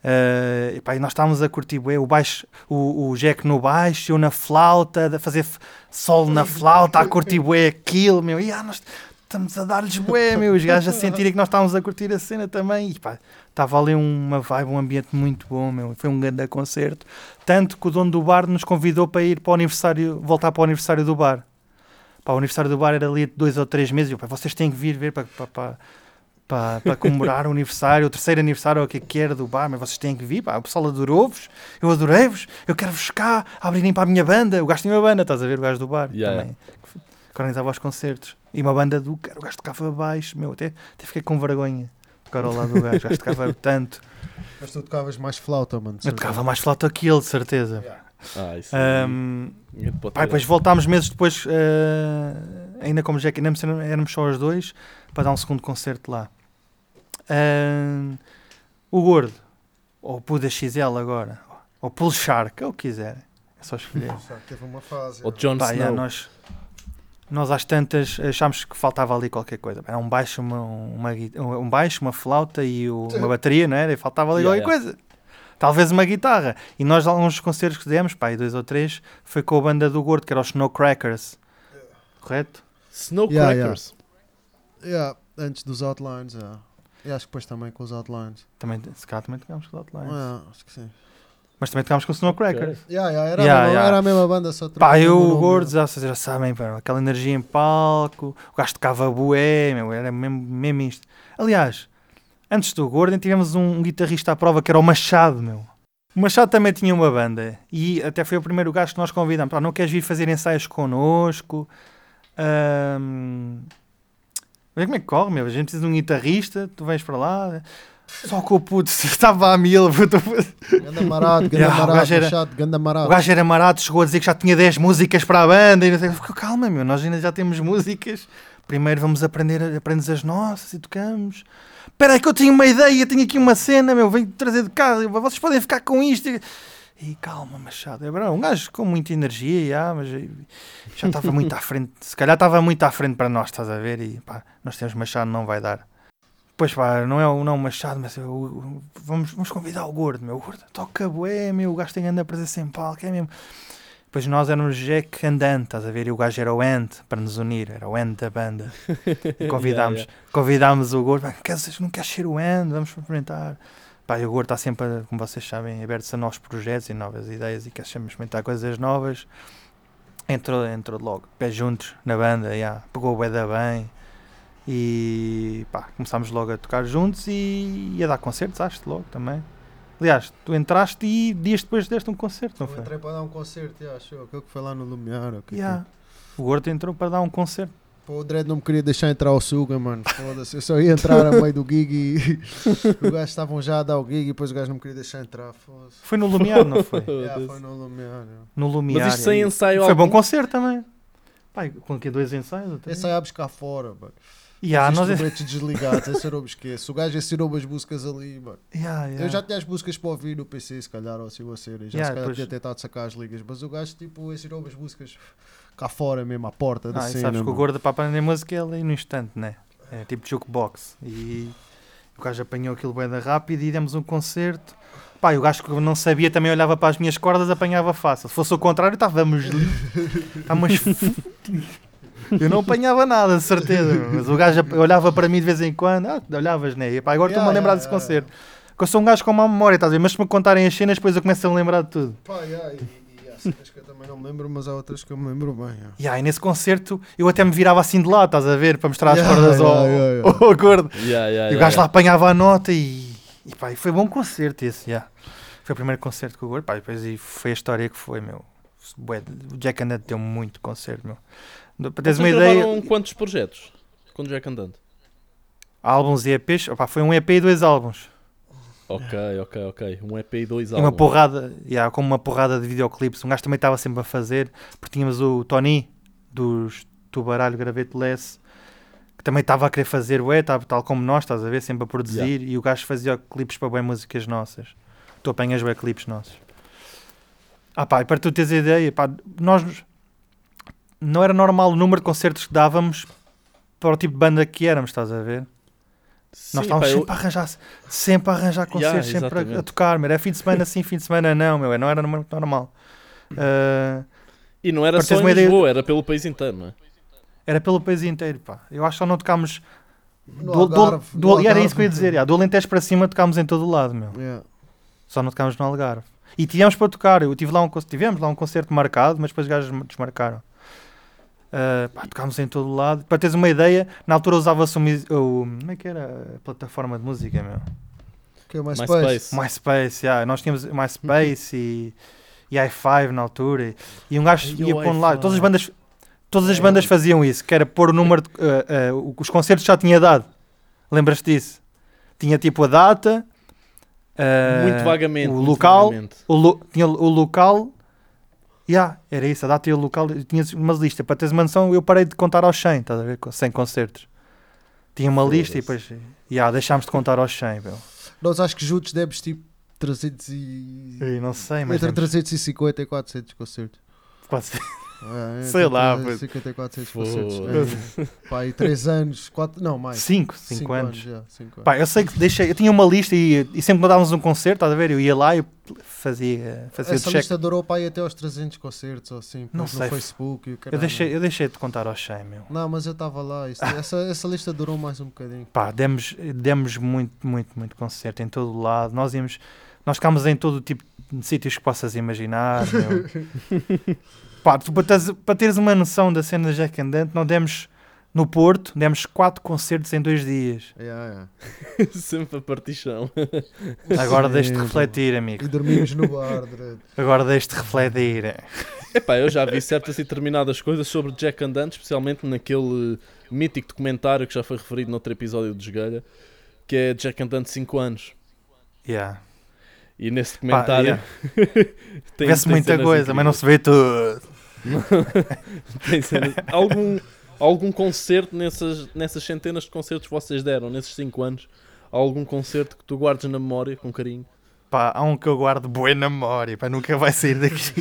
[SPEAKER 2] Eh, e, nós estávamos a curtir bué, o baixo, o, o Jack no baixo, eu na flauta, a fazer solo na flauta, a curtir bué aquilo, meu, e ah, nós estamos a dar-lhes bué, meu, os gajos a sentirem que nós estávamos a curtir a cena também, e pá, estava ali uma vibe, um ambiente muito bom, meu, foi um grande concerto, tanto que o dono do bar nos convidou para ir para o aniversário, voltar para o aniversário do bar. Pá, o aniversário do bar era ali de dois ou três meses, e eu, pá, vocês têm que vir ver para, para, para, para, comemorar o aniversário, o terceiro aniversário, ou o que é que era do bar, mas vocês têm que vir, pá, o pessoal adorou-vos, eu adorei-vos, eu quero-vos cá, abrirem para a minha banda, o gajo tinha uma banda, estás a ver, o gajo do bar
[SPEAKER 1] Yeah,
[SPEAKER 2] também, que organizava os concertos, e uma banda do cara, o gajo tocava baixo, meu, até, até fiquei com vergonha de tocar ao lado do gajo, o gajo tocava tanto,
[SPEAKER 3] Mas tu tocavas mais flauta, mano.
[SPEAKER 2] eu tocava mais flauta que ele, de certeza.
[SPEAKER 1] Ah, isso
[SPEAKER 2] Pá,
[SPEAKER 1] tirar.
[SPEAKER 2] depois voltámos meses depois, eh, ainda como Jack Amsterdam, éramos só os dois, para dar um segundo concerto lá. O Gordo, ou o Buda XL agora, ou Pull Shark, é o que quiserem, é só escolher.
[SPEAKER 3] Teve uma fase.
[SPEAKER 1] Ou Jon
[SPEAKER 2] Pá,
[SPEAKER 1] Snow.
[SPEAKER 2] yeah, nós, nós às tantas achámos que faltava ali qualquer coisa. Era um baixo, uma, uma, um baixo, uma flauta e o- uma bateria, não era? E faltava ali
[SPEAKER 1] Yeah,
[SPEAKER 2] qualquer coisa. Talvez uma guitarra. E nós, alguns concertos que demos, pá, e dois ou três, foi com a banda do Gordo, que era os Snowcrackers. Correto?
[SPEAKER 1] Snow
[SPEAKER 3] Yeah,
[SPEAKER 1] Crackers.
[SPEAKER 3] Yeah, antes dos outlines, yeah. E acho que depois também com os outlines.
[SPEAKER 2] Também, se calhar também tocámos com o Outlines.
[SPEAKER 3] Yeah, acho que sim.
[SPEAKER 2] Mas também tocámos com o Snowcrackers.
[SPEAKER 3] Yeah, yeah, era,
[SPEAKER 2] Yeah,
[SPEAKER 3] a mesma,
[SPEAKER 2] yeah.
[SPEAKER 3] era a mesma banda, só
[SPEAKER 2] Pá, eu,
[SPEAKER 3] o
[SPEAKER 2] Gordo,
[SPEAKER 3] yeah.
[SPEAKER 2] já, já sabem, pá, aquela energia em palco, o gajo tocava bué, meu, era mesmo, mesmo isto. Aliás, antes do Gordo tivemos um, um guitarrista à prova que era o Machado, meu. O Machado também tinha uma banda e até foi o primeiro gajo que nós convidamos. Pá, não queres vir fazer ensaios connosco? Ahm, Vê como é que corre, meu. A gente precisa de um guitarrista, tu vens para lá. Só que o puto estava a mil, puto.
[SPEAKER 3] Ganda marado, ganda
[SPEAKER 2] Yeah, o
[SPEAKER 3] marado,
[SPEAKER 2] gajo era-
[SPEAKER 3] Machado, ganda
[SPEAKER 2] O
[SPEAKER 3] marado.
[SPEAKER 2] gajo era marado, chegou a dizer que já tinha 10 músicas para a banda. E não sei, Ficou, calma, meu, nós ainda já temos músicas primeiro vamos aprender, aprendes as nossas e tocamos. Espera aí que eu tenho uma ideia, tenho aqui uma cena, meu, venho trazer de casa, vocês podem ficar com isto. E calma, Machado, é um gajo com muita energia, já, mas já estava muito à frente, se calhar estava muito à frente para nós, estás a ver? E pá, nós temos Machado, não vai dar. Pois pá, não é o não Machado, mas eu- vamos, vamos convidar o gordo, meu. O gordo toca bué, meu. O gajo tem grande presença em palco, é mesmo. Depois nós éramos Jack and Ant, estás a ver? E o gajo era o Ant, para nos unir, era o Ant da banda. E convidámos,
[SPEAKER 1] Yeah,
[SPEAKER 2] convidámos o gordo, queres, não queres ser o Ant? Vamos experimentar. Pá, o gordo está sempre, a- como vocês sabem, aberto a novos projetos e novas ideias e quer sempre experimentar coisas novas. Entrou, entrou logo, pés juntos na banda, yeah, pegou o Beda bem. E pá, começámos logo a tocar juntos e, e a dar concertos, acho logo também. Aliás, tu entraste e dias depois deste um concerto, não
[SPEAKER 3] Eu
[SPEAKER 2] foi?
[SPEAKER 3] entrei para dar um concerto, já, achou? Aquele que foi lá no Lumiar. o que
[SPEAKER 2] Yeah. O gordo entrou para dar um concerto.
[SPEAKER 3] Pô, o Dredd não me queria deixar entrar ao Suga, mano. Foda-se, eu só ia entrar a meio do gig e os gajos estavam já a dar o gig e depois o gajo não me queria deixar entrar. Foda-se.
[SPEAKER 2] Foi no Lumiar, não foi?
[SPEAKER 3] Yeah, foi no Lumiar.
[SPEAKER 2] No Lumiar.
[SPEAKER 1] Mas isto sem
[SPEAKER 2] e-
[SPEAKER 1] ensaio
[SPEAKER 2] Foi bom
[SPEAKER 1] algum?
[SPEAKER 2] concerto também. Pai, com aqui dois ensaios?
[SPEAKER 3] aí a buscar fora, mano.
[SPEAKER 2] Yeah, nós...
[SPEAKER 3] instrumentos desligados, esse eu não me esqueço. O gajo ensinou as músicas ali, mano.
[SPEAKER 2] Yeah, yeah.
[SPEAKER 3] Eu já tinha as músicas para ouvir no PC, se calhar, ou assim, a ser. Já
[SPEAKER 2] Yeah,
[SPEAKER 3] se calhar
[SPEAKER 2] pois.
[SPEAKER 3] tinha tentado sacar as ligas. Mas o gajo, tipo, ensinou as músicas cá fora mesmo, à porta da
[SPEAKER 2] Ah,
[SPEAKER 3] cena.
[SPEAKER 2] sabes que o gordo para aprender música é ali no instante, né? É tipo jukebox. E o gajo apanhou aquilo bem da rápido e demos um concerto. Pá, o gajo que não sabia também olhava para as minhas cordas apanhava fácil. Se fosse o contrário, estávamos. Estávamos. Eu não apanhava nada, de certeza. Mas o gajo olhava para mim de vez em quando. Ah, olhavas, né? E pá, agora estou-me a
[SPEAKER 3] Yeah,
[SPEAKER 2] lembrar
[SPEAKER 3] yeah,
[SPEAKER 2] desse
[SPEAKER 3] yeah.
[SPEAKER 2] concerto. Porque eu sou um gajo com má memória, estás a ver? Mas se me contarem as cenas, depois eu começo a me lembrar de tudo.
[SPEAKER 3] Pá, yeah, e, e há cenas que eu também não me lembro, mas há outras que eu me lembro bem. yeah.
[SPEAKER 2] Yeah, e nesse concerto eu até me virava assim de lado, estás a ver? Para mostrar as
[SPEAKER 3] Yeah,
[SPEAKER 2] cordas ao,
[SPEAKER 3] yeah, yeah, yeah.
[SPEAKER 2] ao gordo.
[SPEAKER 1] Yeah, yeah,
[SPEAKER 2] E o
[SPEAKER 1] yeah,
[SPEAKER 2] gajo lá
[SPEAKER 1] yeah.
[SPEAKER 2] apanhava a nota e, e pá, e foi bom concerto esse, já. Foi o primeiro concerto com o Gordo, pá, e depois e foi a história que foi, meu. O Jack Andante deu muito concerto, meu. Para teres uma
[SPEAKER 1] Vocês
[SPEAKER 2] ideia,
[SPEAKER 1] gravaram quantos projetos com o Jack Andante?
[SPEAKER 2] álbuns e EPs, opá, foi um EP e dois álbuns.
[SPEAKER 1] Ok, ok, ok. Um EP e dois
[SPEAKER 2] E uma
[SPEAKER 1] álbuns.
[SPEAKER 2] porrada, já, com uma porrada de videoclipes. Um gajo também estava sempre a fazer, porque tínhamos o Tony, dos Tubaralho Graveto Less, que também estava a querer fazer, ué, tá- tal como nós, estás a ver, sempre a produzir, e o gajo fazia clipes para bem músicas nossas. Tu apanhas bem clipes nossos. Ah pá, e para tu teres a ideia, pá, nós não era normal o número de concertos que dávamos para o tipo de banda que éramos, estás a ver?
[SPEAKER 1] Sim,
[SPEAKER 2] Nós estávamos
[SPEAKER 1] pá, eu-
[SPEAKER 2] sempre a arranjar, sempre a arranjar concertos, sempre a- a, tocar, meu. Era fim de semana sim, fim de semana não, meu. Não era normal. Ah,
[SPEAKER 1] E não era
[SPEAKER 2] Para
[SPEAKER 1] só em
[SPEAKER 2] uma ideia-
[SPEAKER 1] Lisboa, era pelo país inteiro, não é?
[SPEAKER 2] era pelo país inteiro, pá. Eu acho que só não tocámos. Do, do,
[SPEAKER 3] Algarve,
[SPEAKER 2] do-
[SPEAKER 3] no
[SPEAKER 2] e era isso que eu ia dizer. já, do Alentejo para cima tocámos em todo o lado, meu.
[SPEAKER 3] Yeah.
[SPEAKER 2] Só não tocámos no Algarve. E tivemos para tocar. Eu tive lá um, tivemos lá um concerto marcado, mas depois os gajos desmarcaram. Ah, pá, tocámos em todo o lado. Para teres uma ideia, na altura usava-se o, o. Como é que era a plataforma de música, meu?
[SPEAKER 3] Que é o MySpace.
[SPEAKER 1] MySpace.
[SPEAKER 2] MySpace, yeah. nós tínhamos MySpace e, e i5 na altura. E um gajo
[SPEAKER 1] Ai,
[SPEAKER 2] ia pondo lá.
[SPEAKER 1] i5.
[SPEAKER 2] Todas as bandas, todas as
[SPEAKER 3] É.
[SPEAKER 2] bandas faziam isso, que era pôr o número de. ah, ah, os concertos já tinha dado. Lembras-te disso? Tinha tipo a data. ah,
[SPEAKER 1] muito vagamente.
[SPEAKER 2] o local,
[SPEAKER 1] vagamente.
[SPEAKER 2] o lo- tinha o local. Yeah, era isso, a data e o local. Tinha uma lista. Para teres uma noção, eu parei de contar aos 100, estás a ver? Com 100 concertos. Tinha uma lista e depois. Yeah, deixámos de contar aos 100, meu.
[SPEAKER 3] Nós acho que juntos demos tipo 300 e...
[SPEAKER 2] Eu não sei, mas.
[SPEAKER 3] Entre
[SPEAKER 2] temos-
[SPEAKER 3] 350 e 400 concertos.
[SPEAKER 2] pode ser.
[SPEAKER 3] É,
[SPEAKER 2] Sei lá,
[SPEAKER 3] 350 e 400
[SPEAKER 1] Foda-se.
[SPEAKER 3] concertos. É, pá, e 3 anos, 4... Não, mais.
[SPEAKER 2] 5, 5
[SPEAKER 3] Cinco
[SPEAKER 2] anos.
[SPEAKER 3] já, cinco anos.
[SPEAKER 2] Pá, eu sei que deixei, eu tinha uma lista e, e sempre que dávamos um concerto, estás a ver? Eu ia lá e fazia, fazia
[SPEAKER 3] Essa
[SPEAKER 2] check.
[SPEAKER 3] lista durou para ir até aos 300 concertos ou assim,
[SPEAKER 2] Não
[SPEAKER 3] depois no
[SPEAKER 2] sei.
[SPEAKER 3] Facebook
[SPEAKER 2] Eu
[SPEAKER 3] caralho.
[SPEAKER 2] deixei, eu deixei de contar aos 100, meu.
[SPEAKER 3] Não, mas eu estava lá, isso- essa, essa lista durou mais um bocadinho.
[SPEAKER 2] Pá, demos, demos muito, muito, muito concerto em todo o lado. Nós íamos, nós ficámos em todo o tipo de sítios que possas imaginar, meu. Pá, tu, para, teres, para teres uma noção da cena da Jack and Dante, nós demos no Porto, demos quatro concertos em dois dias.
[SPEAKER 3] Yeah, yeah.
[SPEAKER 1] Sempre a partição.
[SPEAKER 2] Agora deixe-te refletir, amigo.
[SPEAKER 3] E dormimos no bar.
[SPEAKER 2] Agora deixe-te refletir.
[SPEAKER 1] Epá, eu já vi certas e determinadas coisas sobre Jack and Dante, especialmente naquele mítico documentário que já foi referido noutro episódio do Esgalha, que é Jack and Dante 5 anos.
[SPEAKER 2] Yeah.
[SPEAKER 1] E nesse
[SPEAKER 2] Pá,
[SPEAKER 1] documentário
[SPEAKER 2] yeah.
[SPEAKER 1] tem,
[SPEAKER 2] Vê-se muita coisa, mas não
[SPEAKER 1] incríveis.
[SPEAKER 2] se vê tudo.
[SPEAKER 1] Algum, algum concerto nessas, nessas centenas de concertos que vocês deram nesses 5 anos? Algum concerto que tu guardes na memória com carinho?
[SPEAKER 2] Pá, há um que eu guardo boa na memória, pá, nunca vai sair daqui.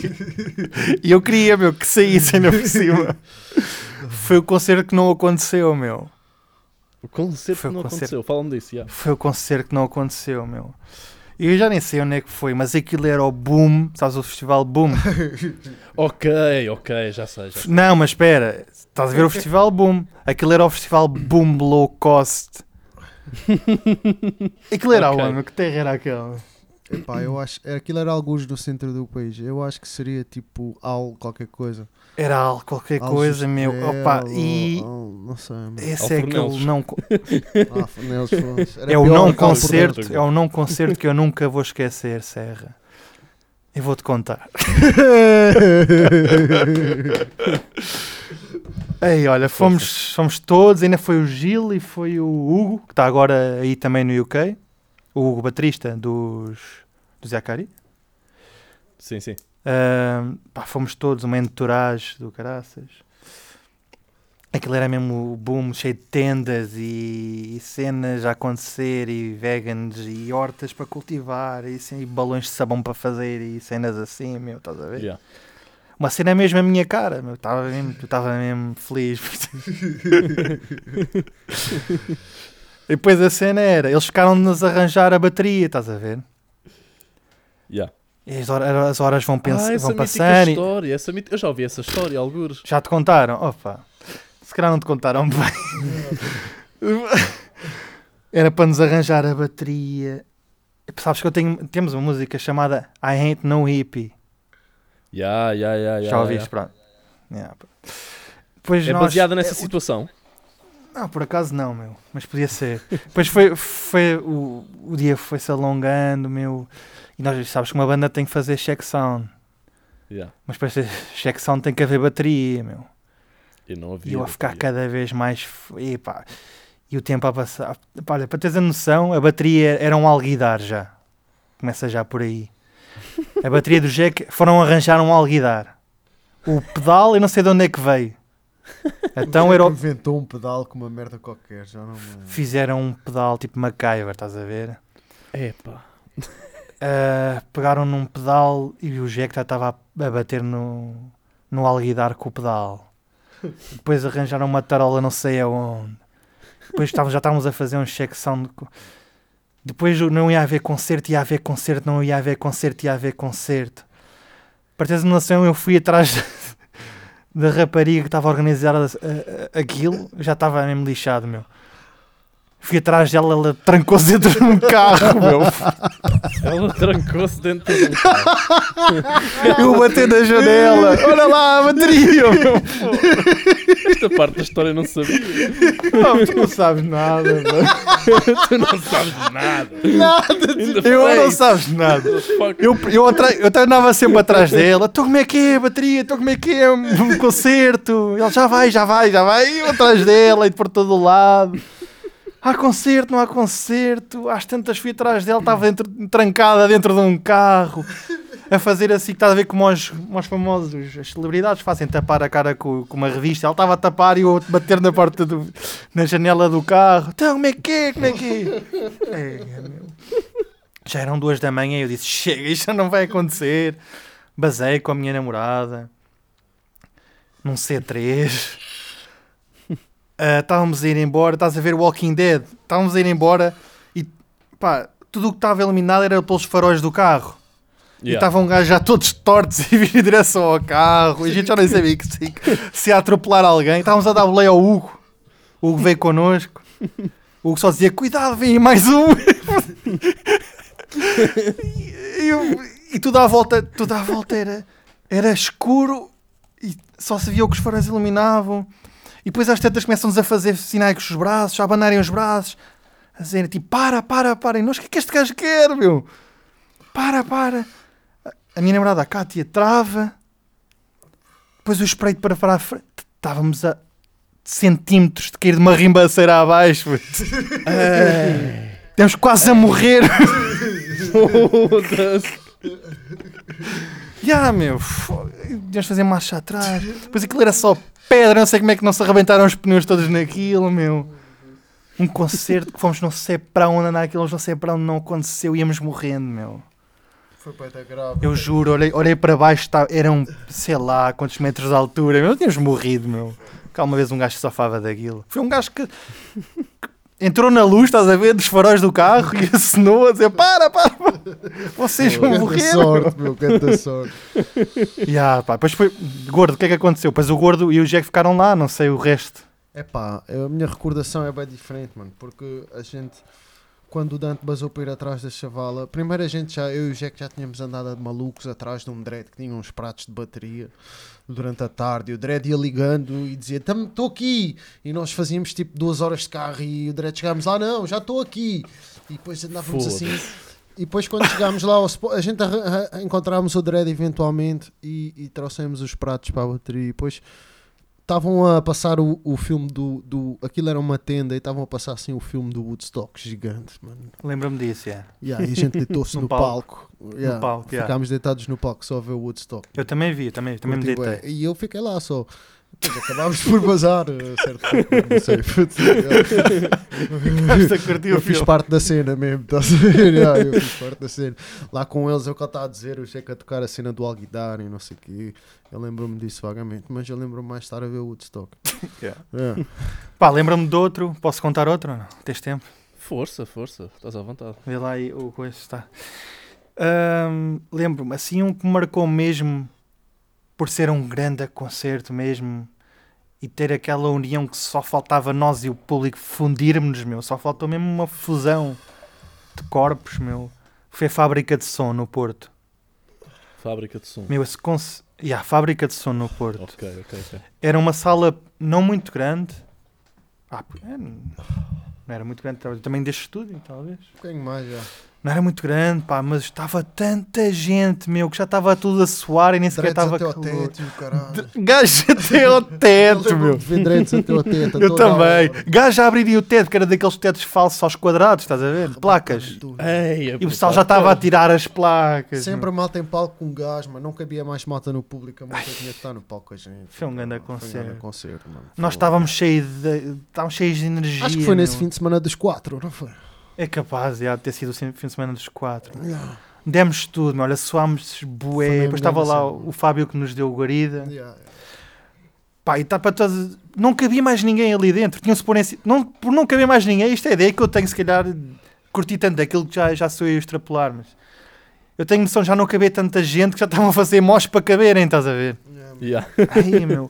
[SPEAKER 2] e eu queria, meu, que saísse ainda por cima. Foi o concerto que não aconteceu, meu.
[SPEAKER 1] O concerto
[SPEAKER 2] Foi
[SPEAKER 1] que não
[SPEAKER 2] concerto.
[SPEAKER 1] aconteceu. Fala-me disso, já.
[SPEAKER 2] Foi o concerto que não aconteceu, meu. E eu já nem sei onde é que foi, mas aquilo era o Boom, sabes o festival Boom?
[SPEAKER 1] Ok, ok, já sei. Já. sei.
[SPEAKER 2] não, mas espera, estás a ver o festival Boom? Aquilo era o festival Boom Low Cost. Aquilo era
[SPEAKER 1] Ok.
[SPEAKER 2] onde? meu? Que terra era aquela?
[SPEAKER 3] Epá, eu acho. Aquilo era alguns no centro do país. Eu acho que seria tipo algo, qualquer coisa.
[SPEAKER 2] Era algo, qualquer
[SPEAKER 3] Algo
[SPEAKER 2] coisa, meu. Opa, e
[SPEAKER 3] ou- não sei,
[SPEAKER 2] esse é aquele não.
[SPEAKER 3] Ah, Fornelos,
[SPEAKER 2] É o não concerto, é o não concerto que eu nunca vou esquecer, Serra. Eu vou-te contar. Ei, olha, fomos, fomos todos, ainda foi o Gil e foi o Hugo, que está agora aí também no UK. O baterista dos, dos Yakari.
[SPEAKER 1] Sim, sim.
[SPEAKER 2] Ahm, pá, fomos todos, uma entourage do caraças. Aquilo era mesmo o boom, cheio de tendas e, e cenas a acontecer, e vegans, e hortas para cultivar, e, assim, e balões de sabão para fazer, e cenas assim, meu, estás a ver?
[SPEAKER 1] Yeah.
[SPEAKER 2] Uma cena mesmo a minha cara, meu, estava mesmo, eu estava mesmo feliz. e depois a cena era, eles ficaram de nos arranjar a bateria, estás a ver?
[SPEAKER 1] Yeah.
[SPEAKER 2] E as horas, as horas vão, pens-
[SPEAKER 1] ah, essa
[SPEAKER 2] vão passando. e-
[SPEAKER 1] história. Essa mit- Eu já ouvi essa história, algures.
[SPEAKER 2] Já te contaram? Opa, se calhar não te contaram bem. Era para nos arranjar a bateria. Sabes que eu tenho, temos uma música chamada I Ain't No Hippie.
[SPEAKER 1] Yeah, yeah, yeah,
[SPEAKER 2] Já
[SPEAKER 1] yeah,
[SPEAKER 2] ouviste? Pronto. Yeah, pá. Depois
[SPEAKER 1] É
[SPEAKER 2] nós-
[SPEAKER 1] baseada nessa
[SPEAKER 2] é,
[SPEAKER 1] situação.
[SPEAKER 2] Não, por acaso não, meu. Mas podia ser. Depois foi, foi o, o dia foi-se alongando, meu. E nós sabes que uma banda tem que fazer check sound.
[SPEAKER 1] Yeah.
[SPEAKER 2] Mas para ser check sound tem que haver bateria, meu.
[SPEAKER 1] E não havia.
[SPEAKER 2] E eu a ficar
[SPEAKER 1] bateria.
[SPEAKER 2] cada vez mais. E, pá, e o tempo a passar. Pá, olha, para teres a noção, a bateria era um alguidar já. Começa já por aí. A bateria do Jack foram arranjar um alguidar. O pedal, eu não sei de onde é que veio. Então era o-
[SPEAKER 3] Inventou um pedal com uma merda qualquer, já não me...
[SPEAKER 2] fizeram um pedal tipo MacGyver, estás a ver?
[SPEAKER 1] Epá.
[SPEAKER 2] Ah, pegaram num pedal e o Jack já estava a, bater no, no alguidar com o pedal. Depois arranjaram uma tarola não sei aonde. Depois estávamos, já estávamos a fazer um check sound. Depois não ia haver concerto, ia haver concerto, não ia haver concerto, ia haver concerto. Para teres uma noção, eu fui atrás da rapariga que estava a organizar a- a- aquilo, já estava mesmo lixado, meu. Fui atrás dela, ela trancou-se dentro de um carro, meu.
[SPEAKER 1] Ela trancou-se dentro de um carro.
[SPEAKER 2] Eu bati na janela. Olha lá a bateria, meu.
[SPEAKER 1] Esta parte da história eu não sabia.
[SPEAKER 2] Não, tu não sabes nada, mano.
[SPEAKER 1] tu não sabes nada.
[SPEAKER 3] Nada!
[SPEAKER 2] Eu não sabes nada. Eu, eu, atra- eu andava sempre atrás dela. Então como é que é a bateria? Então como é que é um concerto? Ele já vai, já vai, já vai. E eu atrás dela e por todo o lado. Há concerto, não há concerto. Às tantas fui atrás dela, estava dentro, trancada dentro de um carro. A fazer assim, que estás a ver como os, como os famosos, as celebridades fazem tapar a cara com, com uma revista. Ela estava a tapar e eu a bater na porta do, na janela do carro. Então, como é que é? Como é que é? É, meu. Já eram duas da manhã e eu disse: Chega, isto não vai acontecer. Basei com a minha namorada num C3. Ah, estávamos a ir embora. Estás a ver Walking Dead? Estávamos a ir embora e pá, tudo o que estava iluminado era pelos faróis do carro. E
[SPEAKER 1] Yeah.
[SPEAKER 2] estavam um gajo já todos tortos e vir em direção ao carro. E a gente já nem sabia que se, se ia atropelar alguém. Estávamos a dar boleia ao Hugo. O Hugo veio connosco. O Hugo só dizia: Cuidado, vem mais um. e, e eu- e tudo à volta, tudo à volta era, era escuro e só se via o que os faróis iluminavam. E depois às tantas começam-nos a fazer sinais com os braços, a abanarem os braços, a dizer tipo: Para, para, para. E nós: O que é que este gajo quer, meu? Para, para. A minha namorada, a Cátia, trava. Depois o espreito para para a frente. Estávamos a centímetros de cair de uma rimbaceira abaixo. Temos quase a morrer.
[SPEAKER 1] Foda-se.
[SPEAKER 2] Já, meu. Devíamos fazer marcha atrás. Depois aquilo era só pedra, não sei como é que não se arrebentaram os pneus todos naquilo, meu. Um concerto que fomos não sei para onde andar aquilo, não sei para onde não aconteceu, íamos morrendo, meu.
[SPEAKER 3] Foi para grave.
[SPEAKER 2] Eu juro, olhei, olhei para baixo, tá, eram, sei lá, quantos metros de altura, meu, tínhamos morrido, meu. Cá uma vez um gajo que safava daquilo. Foi um gajo que, que entrou na luz, estás a ver, dos faróis do carro e assinou a dizer: para, para, para. vocês vão
[SPEAKER 3] Canta
[SPEAKER 2] morrer.
[SPEAKER 3] sorte, meu, canta sorte.
[SPEAKER 2] Ya, pá, depois foi. Gordo, o que é que aconteceu? Pois o Gordo e o Jack ficaram lá, não sei o resto.
[SPEAKER 3] É pá, a minha recordação é bem diferente, mano, porque a gente, quando o Dante basou para ir atrás da chavala, primeiro a gente já, eu e o Jack já tínhamos andado de malucos atrás de um dread que tinha uns pratos de bateria durante a tarde, e o dread ia ligando e dizia, estou aqui, e nós fazíamos tipo duas horas de carro e o dread chegámos lá, não, já estou aqui, e depois andávamos assim, e depois quando chegámos lá, a gente encontrámos o dread eventualmente e, e trouxemos os pratos para a bateria, e depois estavam a passar o, o filme do, do. Aquilo era uma tenda e estavam a passar assim o filme do Woodstock gigante, mano.
[SPEAKER 2] Lembro-me disso, yeah.
[SPEAKER 3] Yeah, e a gente deitou-se
[SPEAKER 2] No
[SPEAKER 3] no, palco. Yeah,
[SPEAKER 2] palco, yeah.
[SPEAKER 3] Ficámos deitados no palco só a ver o Woodstock.
[SPEAKER 2] Eu também vi, também, também me
[SPEAKER 3] Curti
[SPEAKER 2] deitei.
[SPEAKER 3] E eu fiquei lá só. Depois acabámos por bazar, a certo não sei. Eu
[SPEAKER 2] o
[SPEAKER 3] fiz parte da cena mesmo, estás a ver? Yeah, eu fiz parte da cena. Lá com eles, é o que eu estava a dizer, o Cheque a tocar a cena do Alguidar e não sei o quê. Eu lembro-me disso vagamente, mas eu lembro-me mais de estar a ver o Woodstock.
[SPEAKER 2] Yeah.
[SPEAKER 3] Yeah.
[SPEAKER 2] Pá, lembra-me de outro. Posso contar outro? ou Não? Tens tempo?
[SPEAKER 1] Força, força, estás à vontade.
[SPEAKER 2] Vê lá aí o coisa está. Ahm, Lembro-me, assim, um que me marcou mesmo por ser um grande concerto mesmo e ter aquela união que só faltava nós e o público fundirmos, meu. Só faltou mesmo uma fusão de corpos, meu. Foi a fábrica de som no Porto.
[SPEAKER 1] Fábrica de som.
[SPEAKER 2] Meu, esse conce... yeah, fábrica de som no Porto.
[SPEAKER 1] Ok, ok, ok.
[SPEAKER 2] Era uma sala não muito grande. Ah, é, não era muito grande, tamanho deste estúdio, talvez.
[SPEAKER 3] Um bocadinho mais já.
[SPEAKER 2] Não era muito grande, pá, mas estava tanta gente, meu, que já estava tudo a suar e nem sequer estava
[SPEAKER 3] até ao teto caralho.
[SPEAKER 2] Gajo até ao teto,
[SPEAKER 3] Eu
[SPEAKER 2] meu.
[SPEAKER 3] até ao teto.
[SPEAKER 2] Eu também. Gajo já abriria o teto, que era daqueles tetos falsos aos quadrados, estás a ver? Placas.
[SPEAKER 1] Ei,
[SPEAKER 2] E o pessoal já estava a tirar as placas.
[SPEAKER 3] Sempre a malta em palco com gás, mas não cabia mais malta no público. A malta tinha que estar no palco com a gente.
[SPEAKER 2] Foi um grande
[SPEAKER 3] Foi um
[SPEAKER 2] concerto.
[SPEAKER 3] grande concerto, mano.
[SPEAKER 2] Nós estávamos cheios de, estávamos cheios de energia.
[SPEAKER 3] Acho que foi nesse fim de semana dos quatro, não foi?
[SPEAKER 2] É capaz já, de ter sido o fim de semana dos quatro.
[SPEAKER 3] Yeah.
[SPEAKER 2] Demos tudo, meu. olha, suámos
[SPEAKER 3] Foi
[SPEAKER 2] bué. Depois estava lá o Fábio que nos deu o guarida.
[SPEAKER 3] Yeah.
[SPEAKER 2] Pá, e está para todos. Não cabia mais ninguém ali dentro. Tinham-se por, si- não, por não caber mais ninguém, isto é a ideia que eu tenho, se calhar, curti tanto daquilo que já, já sou eu a extrapolar, mas eu tenho noção de já não caber tanta gente que já estavam a fazer mós para caberem, estás a ver?
[SPEAKER 3] Yeah.
[SPEAKER 1] Yeah.
[SPEAKER 2] Ai, meu.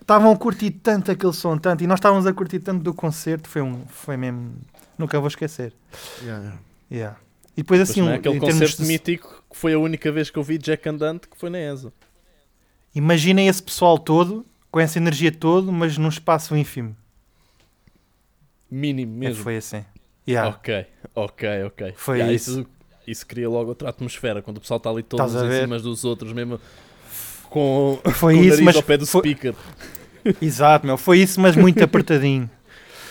[SPEAKER 2] Estavam a curtir tanto aquele som, tanto, e nós estávamos a curtir tanto do concerto, foi um. Foi mesmo. Nunca vou esquecer.
[SPEAKER 3] Yeah, yeah.
[SPEAKER 2] E depois assim,
[SPEAKER 1] é
[SPEAKER 2] um,
[SPEAKER 1] aquele
[SPEAKER 2] em termos
[SPEAKER 1] concerto
[SPEAKER 2] de-
[SPEAKER 1] mítico que foi a única vez que eu vi Jack Andante que foi na ESA.
[SPEAKER 2] imaginem esse pessoal todo, com essa energia toda, mas num espaço ínfimo.
[SPEAKER 1] Mínimo
[SPEAKER 2] É,
[SPEAKER 1] mesmo.
[SPEAKER 2] foi assim. Yeah.
[SPEAKER 1] Ok, ok, ok.
[SPEAKER 2] Foi
[SPEAKER 1] Yeah,
[SPEAKER 2] isso.
[SPEAKER 1] isso. cria logo outra atmosfera, quando o pessoal está ali todos
[SPEAKER 2] Estás a
[SPEAKER 1] em cima dos outros, mesmo com,
[SPEAKER 2] Foi
[SPEAKER 1] com o
[SPEAKER 2] isso,
[SPEAKER 1] nariz
[SPEAKER 2] mas
[SPEAKER 1] ao pé do
[SPEAKER 2] foi-
[SPEAKER 1] speaker.
[SPEAKER 2] Exato, meu. Foi isso, mas muito apertadinho.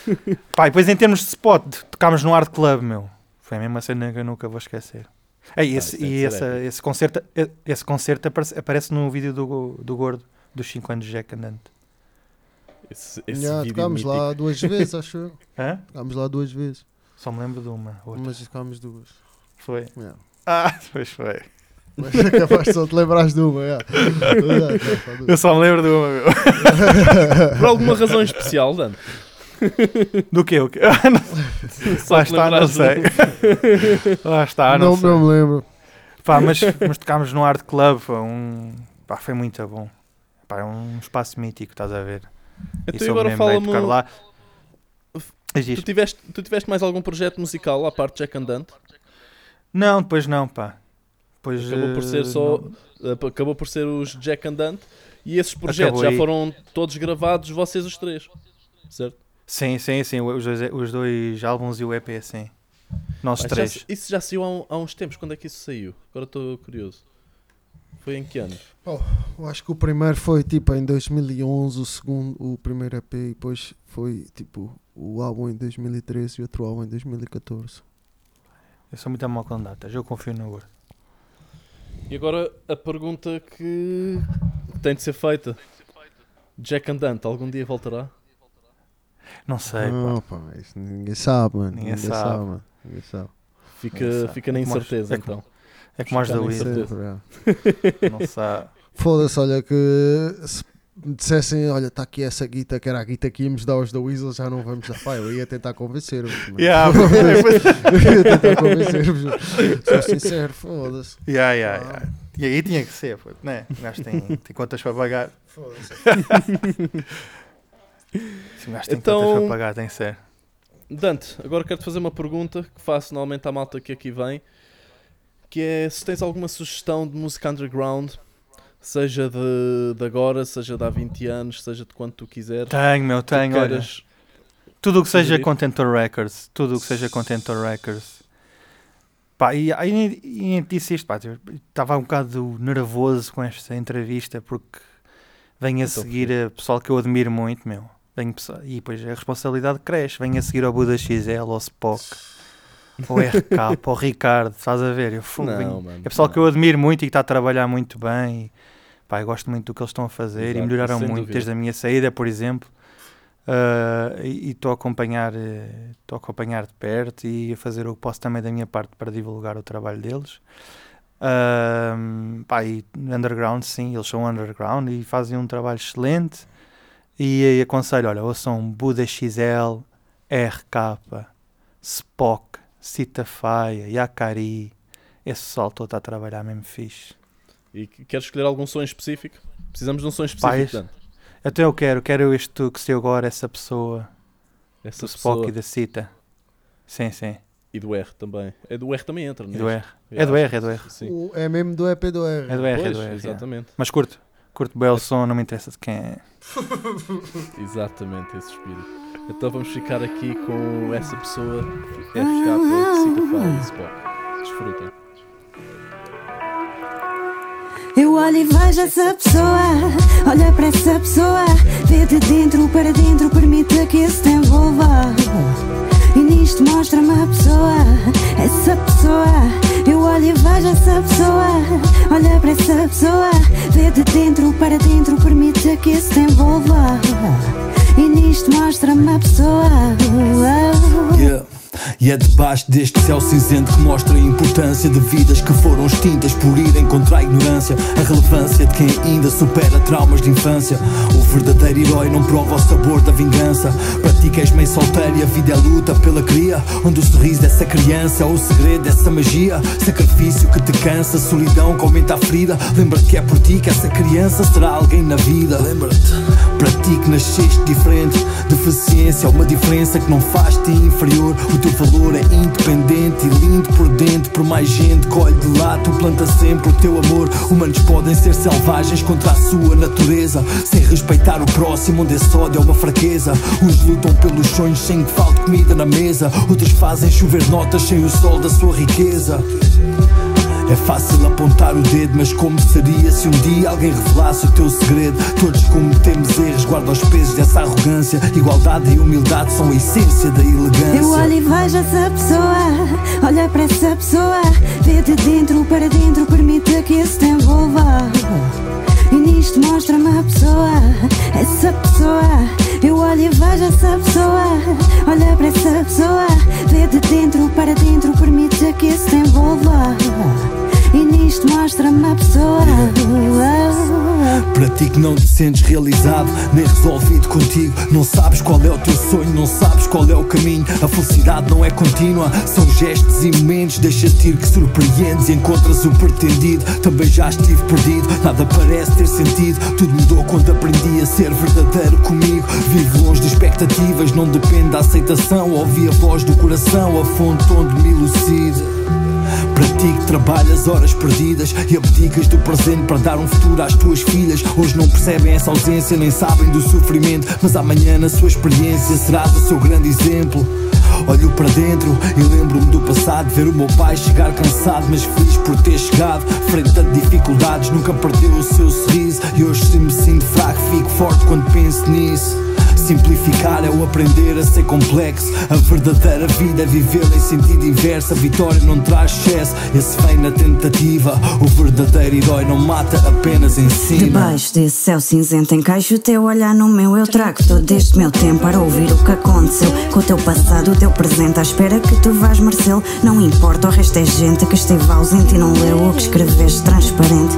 [SPEAKER 2] Pá, e depois em termos de spot, tocámos no Art Club, meu. Foi a mesma cena que eu nunca vou esquecer. Ei, esse,
[SPEAKER 1] isso deve
[SPEAKER 2] e essa, esse concerto, esse concerto aparece, aparece no vídeo do, do Gordo, dos 5 anos de Jack Andante.
[SPEAKER 1] Esse, esse
[SPEAKER 3] Yeah,
[SPEAKER 1] vídeo
[SPEAKER 3] tocámos
[SPEAKER 1] mítico.
[SPEAKER 3] lá duas vezes, acho eu.
[SPEAKER 2] Hã?
[SPEAKER 3] Tocámos lá duas vezes.
[SPEAKER 2] Só me lembro de uma. outra.
[SPEAKER 3] Mas tocámos duas.
[SPEAKER 2] Foi.
[SPEAKER 3] Yeah.
[SPEAKER 2] Ah, pois foi.
[SPEAKER 3] Mas é capaz de só te lembrares de uma, yeah.
[SPEAKER 2] Eu só me lembro de uma, meu.
[SPEAKER 1] Por alguma razão especial, Dan.
[SPEAKER 2] Do quê?
[SPEAKER 1] Só
[SPEAKER 2] Lá está, não sei. Lá está, não,
[SPEAKER 3] não,
[SPEAKER 2] sei.
[SPEAKER 3] não me lembro.
[SPEAKER 2] Pá, mas, mas tocámos no Art Club, foi um. Pá, foi muito bom. Pá, é um espaço mítico, estás a ver?
[SPEAKER 1] Então agora fala-me.
[SPEAKER 2] tocar lá.
[SPEAKER 1] Tu tiveste, tu tiveste mais algum projeto musical à parte de Jack Andante?
[SPEAKER 2] Não, depois não, pá. Depois,
[SPEAKER 1] Acabou por
[SPEAKER 2] eh,
[SPEAKER 1] ser só.
[SPEAKER 2] não.
[SPEAKER 1] uh, Acabou por ser os Jack Andante e esses projetos
[SPEAKER 2] Acabou
[SPEAKER 1] já
[SPEAKER 2] aí.
[SPEAKER 1] foram todos gravados, vocês os três. Certo?
[SPEAKER 2] Sim, sim, sim. Os dois, os dois álbuns e o EP, sim. Nós
[SPEAKER 1] já
[SPEAKER 2] três.
[SPEAKER 1] sa- isso já saiu há, um- há uns tempos. Quando é que isso saiu? Agora estou curioso. Foi em que ano?
[SPEAKER 3] Eu acho que o primeiro foi tipo em 2011, o segundo, o primeiro EP, e depois foi tipo o álbum em 2013 e outro álbum em 2014.
[SPEAKER 2] Eu sou muito mal com datas. Eu confio no Gordo.
[SPEAKER 1] E agora a pergunta que tem de ser feita: Jack and Dante, algum dia voltará?
[SPEAKER 2] Não sei, pá.
[SPEAKER 3] Não, pá, isso ninguém sabe, mano.
[SPEAKER 2] Ninguém
[SPEAKER 3] Ninguém,
[SPEAKER 2] sabe.
[SPEAKER 3] sabe. mano. Ninguém sabe.
[SPEAKER 1] Fica, fica na
[SPEAKER 2] É como os-
[SPEAKER 1] incerteza
[SPEAKER 2] é como-
[SPEAKER 1] então.
[SPEAKER 2] É como as da
[SPEAKER 1] Fica.
[SPEAKER 3] Sempre, é.
[SPEAKER 2] Não sabe.
[SPEAKER 3] Foda-se, olha que se me dissessem, olha, está aqui essa guita, que era a guita que íamos dar aos da Weasel, já não vamos dar. Pá, eu ia tentar convencer-vos. mano.
[SPEAKER 2] Yeah,
[SPEAKER 3] eu ia tentar convencer-vos. Sou sincero, foda-se.
[SPEAKER 2] yeah, yeah, yeah. E aí tinha que ser, pô, né? O gajo tem, tem contas para pagar.
[SPEAKER 3] Foda-se.
[SPEAKER 2] Se o gajo tem
[SPEAKER 1] Então-
[SPEAKER 2] contas para pagar, tem ser.
[SPEAKER 1] Dante, agora quero-te fazer uma pergunta que faço normalmente à malta que aqui vem, que é se tens alguma sugestão de música underground, seja de, de agora, seja de há 20 anos, seja de quanto tu quiseres.
[SPEAKER 2] Tenho, meu, tenho. Olha,
[SPEAKER 1] queiras-
[SPEAKER 2] tudo o que seja? Contentor Records. Tudo o que seja Contentor Records. Pá, e aí disse isto, pá. Estava um bocado nervoso com esta entrevista porque venho a
[SPEAKER 1] Então,
[SPEAKER 2] seguir a pessoal que eu admiro muito, meu. Venho, pessoa- e depois a responsabilidade cresce. Venho a seguir ao Buda XL, ao Spock, ao RK, ao Ricardo. Estás a ver? Eu, fu-
[SPEAKER 1] Não, mano,
[SPEAKER 2] é pessoal
[SPEAKER 1] não.
[SPEAKER 2] que eu admiro muito e que está a trabalhar muito bem. E, pá, eu gosto muito do que eles estão a fazer
[SPEAKER 1] Exato,
[SPEAKER 2] e melhoraram muito
[SPEAKER 1] dúvida.
[SPEAKER 2] desde a minha saída, por exemplo. Ah, e estou a acompanhar eh, estou a acompanhar de perto e a fazer o que posso também da minha parte para divulgar o trabalho deles. Ah, pá, e underground, sim, eles são underground e fazem um trabalho excelente. E, aí aconselho: olha, ouçam Buda XL, RK, Spock, Cita Faia, Yakari. Esse pessoal todo está a trabalhar mesmo fixe.
[SPEAKER 1] E que- queres escolher algum som específico? Precisamos de um som específico, Dante.
[SPEAKER 2] Até eu quero, quero este que se agora, essa pessoa,
[SPEAKER 1] Essa
[SPEAKER 2] do Spock
[SPEAKER 1] pessoa
[SPEAKER 2] e da Cita. Sim, sim.
[SPEAKER 1] e do R também. É do R também entra, não
[SPEAKER 2] E do R. É do R, é do R.
[SPEAKER 1] Sim.
[SPEAKER 3] O- É mesmo do EP do R.
[SPEAKER 2] É do R, é do R. yeah.
[SPEAKER 1] exatamente.
[SPEAKER 2] Mas curto. Curto bem o som, não me interessa de quem é.
[SPEAKER 1] Exatamente esse espírito. Então vamos ficar aqui com essa pessoa FK, e Spock. Desfrutem.
[SPEAKER 5] Eu olho e vejo essa pessoa, olha para essa pessoa, vê de dentro para dentro, permite que se te envolva. E nisto mostra-me a pessoa, essa pessoa. Eu olho e vejo essa pessoa, olha para essa pessoa, vê de dentro para dentro, permite que se envolva. E nisto mostra-me a pessoa.
[SPEAKER 6] Yeah. E é debaixo deste céu cinzento que mostra a importância de vidas que foram extintas por irem contra a ignorância. A relevância de quem ainda supera traumas de infância. O verdadeiro herói não prova o sabor da vingança. Para ti que és meio solteiro e a vida é luta pela cria. Onde o sorriso dessa criança é o segredo dessa magia. Sacrifício que te cansa, solidão que aumenta a ferida. Lembra-te que é por ti que essa criança será alguém na vida. Lembra-te. Para ti que nasceste diferente, deficiência, uma diferença que não faz-te inferior. O teu valor é independente e lindo por dentro. Por mais gente colhe de lá, tu planta sempre o teu amor. Humanos podem ser selvagens contra a sua natureza, sem respeitar o próximo, onde esse ódio é uma fraqueza. Uns lutam pelos sonhos sem que falte comida na mesa, outros fazem chover notas sem o sol da sua riqueza. É fácil apontar o dedo, mas como seria se um dia alguém revelasse o teu segredo? Todos cometemos erros, guarda os pesos dessa arrogância. Igualdade e humildade são a essência da
[SPEAKER 5] Eu olho
[SPEAKER 6] elegância.
[SPEAKER 5] e vejo essa pessoa, olha para essa pessoa, vê de dentro para dentro, permite que se te envolva. E nisto mostra-me a pessoa, essa pessoa. Eu olho e vejo essa pessoa, olha para essa pessoa, vê de dentro para dentro, permite que se envolva. Nisto mostra-me a pessoa.
[SPEAKER 6] Para ti que não te sentes realizado, nem resolvido contigo. Não sabes qual é o teu sonho, não sabes qual é o caminho. A felicidade não é contínua, são gestos e momentos. Deixa-te ir que surpreendes e encontras o pretendido. Também já estive perdido, nada parece ter sentido. Tudo mudou quando aprendi a ser verdadeiro comigo. Vivo longe de expectativas, não depende da aceitação. Ouvi a voz do coração, a fonte onde me elucida. Para ti que trabalhas horas perdidas e abdicas do presente para dar um futuro às tuas filhas. Hoje não percebem essa ausência, nem sabem do sofrimento. Mas amanhã, na sua experiência, serás o seu grande exemplo. Olho para dentro e lembro-me do passado. Ver o meu pai chegar cansado, mas feliz por ter chegado. Frente a dificuldades, nunca perdeu o seu sorriso. E hoje, se me sinto fraco, fico forte quando penso nisso. Simplificar é o aprender a ser complexo. A verdadeira vida é vivê-la em sentido inverso. A vitória não traz excesso, esse vem na tentativa. O verdadeiro herói não mata, apenas ensina.
[SPEAKER 7] Debaixo desse céu cinzento encaixo o teu olhar no meu Eu trago todo este meu tempo para ouvir o que aconteceu Com o teu passado, o teu presente À espera que tu vais merecê-lo Não importa, o resto é gente que esteve ausente E não leu o que escreveste transparente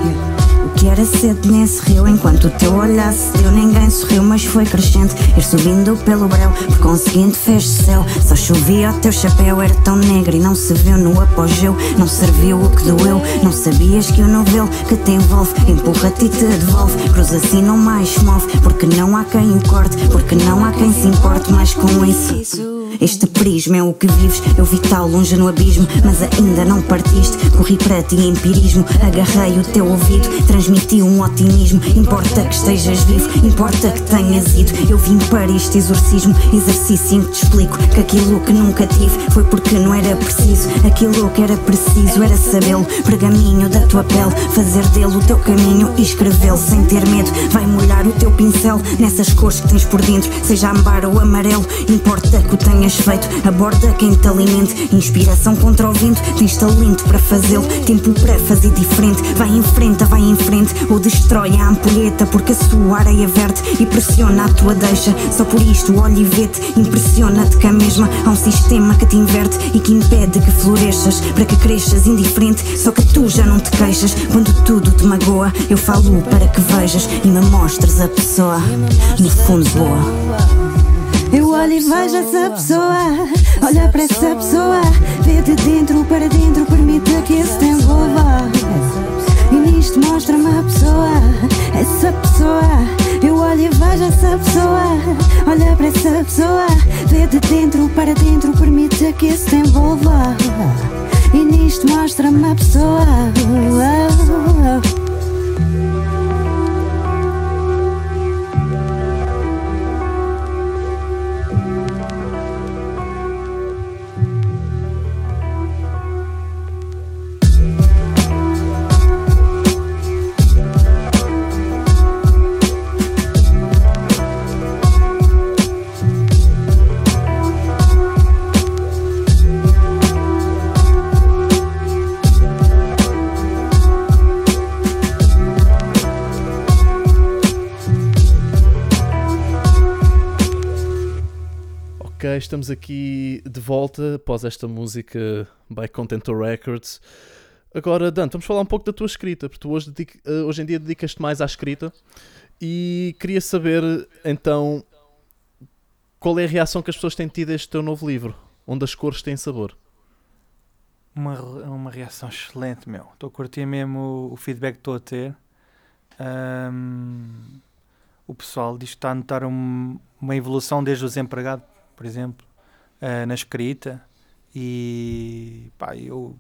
[SPEAKER 7] que era cedo nesse rio Enquanto o teu olhar se deu Ninguém sorriu, mas foi crescente Ir subindo pelo breu, por conseguinte fez-se céu Só chovia o teu chapéu Era tão negro e não se viu no apogeu Não serviu o que doeu Não sabias que o novelo que te envolve Empurra-te e te devolve Cruza assim não mais move Porque não há quem o corte Porque não há quem se importe mais com isso este prisma é o que vives. Eu vi tal longe no abismo, mas ainda não partiste. Corri para ti empirismo, agarrei o teu ouvido, transmiti um otimismo. Importa que estejas vivo, importa que tenhas ido. Eu vim para este exorcismo, exercício em que te explico que aquilo que nunca tive foi porque não era preciso. Aquilo que era preciso era sabê-lo. Pergaminho da tua pele, fazer dele o teu caminho e escrevê-lo sem ter medo. Vai molhar o teu pincel nessas cores que tens por dentro, seja ambar ou amarelo. Importa que o tenhas feito. Aborda quem te alimente. Inspiração contra o vento, tens talento para fazê-lo. Tempo para fazer diferente. Vai em frente, vai em frente. Ou destrói a ampulheta, porque a sua areia verde e pressiona a tua deixa. Só por isto, olha e vê-te. Impressiona-te que a mesma há um sistema que te inverte e que impede que floresças. Para que cresças indiferente, só que tu já não te queixas. Quando tudo te magoa, eu falo para que vejas e me mostres a pessoa. No fundo, boa. Eu olho e vejo essa pessoa, olha para essa pessoa, vê de dentro para dentro, permite que esse te envolva. E nisto mostra-me a pessoa, essa pessoa. Eu olho e vejo essa pessoa, olha para essa pessoa, vê de dentro para dentro, permite que te envolva. E nisto mostra-me a pessoa.
[SPEAKER 1] Estamos aqui de volta após esta música by Contentor Records. Agora, Dante, vamos falar um pouco da tua escrita, porque tu hoje, eh, hoje em dia dedicas-te mais à escrita e queria saber então qual é a reação que as pessoas têm tido a este teu novo livro, onde as cores têm sabor.
[SPEAKER 2] Uma, uma reação excelente, meu. Estou a curtir mesmo o, feedback que estou a ter. Um, o pessoal diz que está a notar um, uma evolução desde o desempregado por exemplo, uh, na escrita. E pá, eu,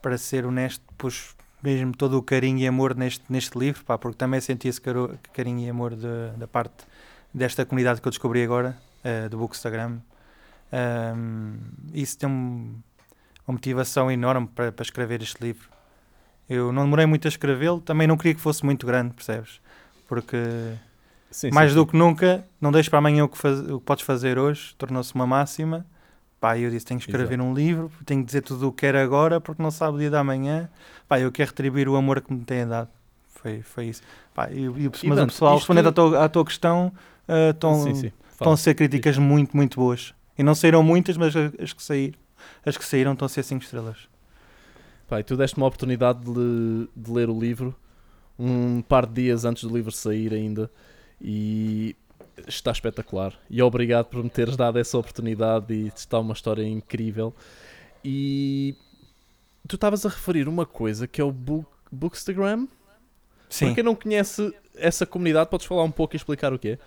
[SPEAKER 2] para ser honesto, pus mesmo todo o carinho e amor neste, neste livro, pá, porque também senti esse carinho e amor de, da parte desta comunidade que eu descobri agora, uh, do Bookstagram. Um, isso tem um, uma motivação enorme para, para escrever este livro. Eu não demorei muito a escrevê-lo, também não queria que fosse muito grande, percebes? Porque Sim, mais sim, do sim. que nunca, não deixes para amanhã o que, faz, o que podes fazer hoje, tornou-se uma máxima. Pá, eu disse: tenho que escrever Exato. um livro, tenho que dizer tudo o que quero agora, porque não sabe o dia da manhã. Pá, eu quero retribuir o amor que me têm dado. Foi, foi isso. Pá, e, e, mas o pessoal, respondendo à tua, à tua questão, uh, estão, estão a ser críticas muito, muito boas. E não saíram muitas, mas as que, saíram, as que saíram estão a ser 5 estrelas.
[SPEAKER 1] Pá, e tu deste uma oportunidade de, de ler o livro um par de dias antes do livro sair ainda e está espetacular. E obrigado por me teres dado essa oportunidade e está uma história incrível. E tu estavas a referir uma coisa que é o book, Bookstagram. Sim. Para quem não conhece essa comunidade, podes falar um pouco e explicar o que é?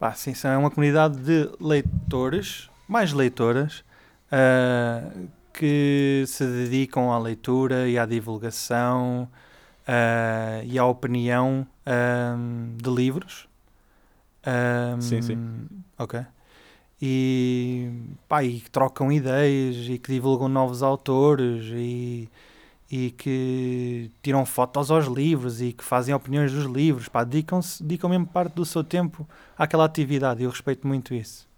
[SPEAKER 2] Ah, sim, é uma comunidade de leitores, mais leitoras, uh, que se dedicam à leitura e à divulgação uh, e à opinião uh, de livros um,
[SPEAKER 1] sim, sim.
[SPEAKER 2] Ok. E, pá, e que trocam ideias e que divulgam novos autores e, e que tiram fotos aos livros e que fazem opiniões dos livros, pá, dedicam-se, dedicam mesmo parte do seu tempo àquela atividade e eu respeito muito isso.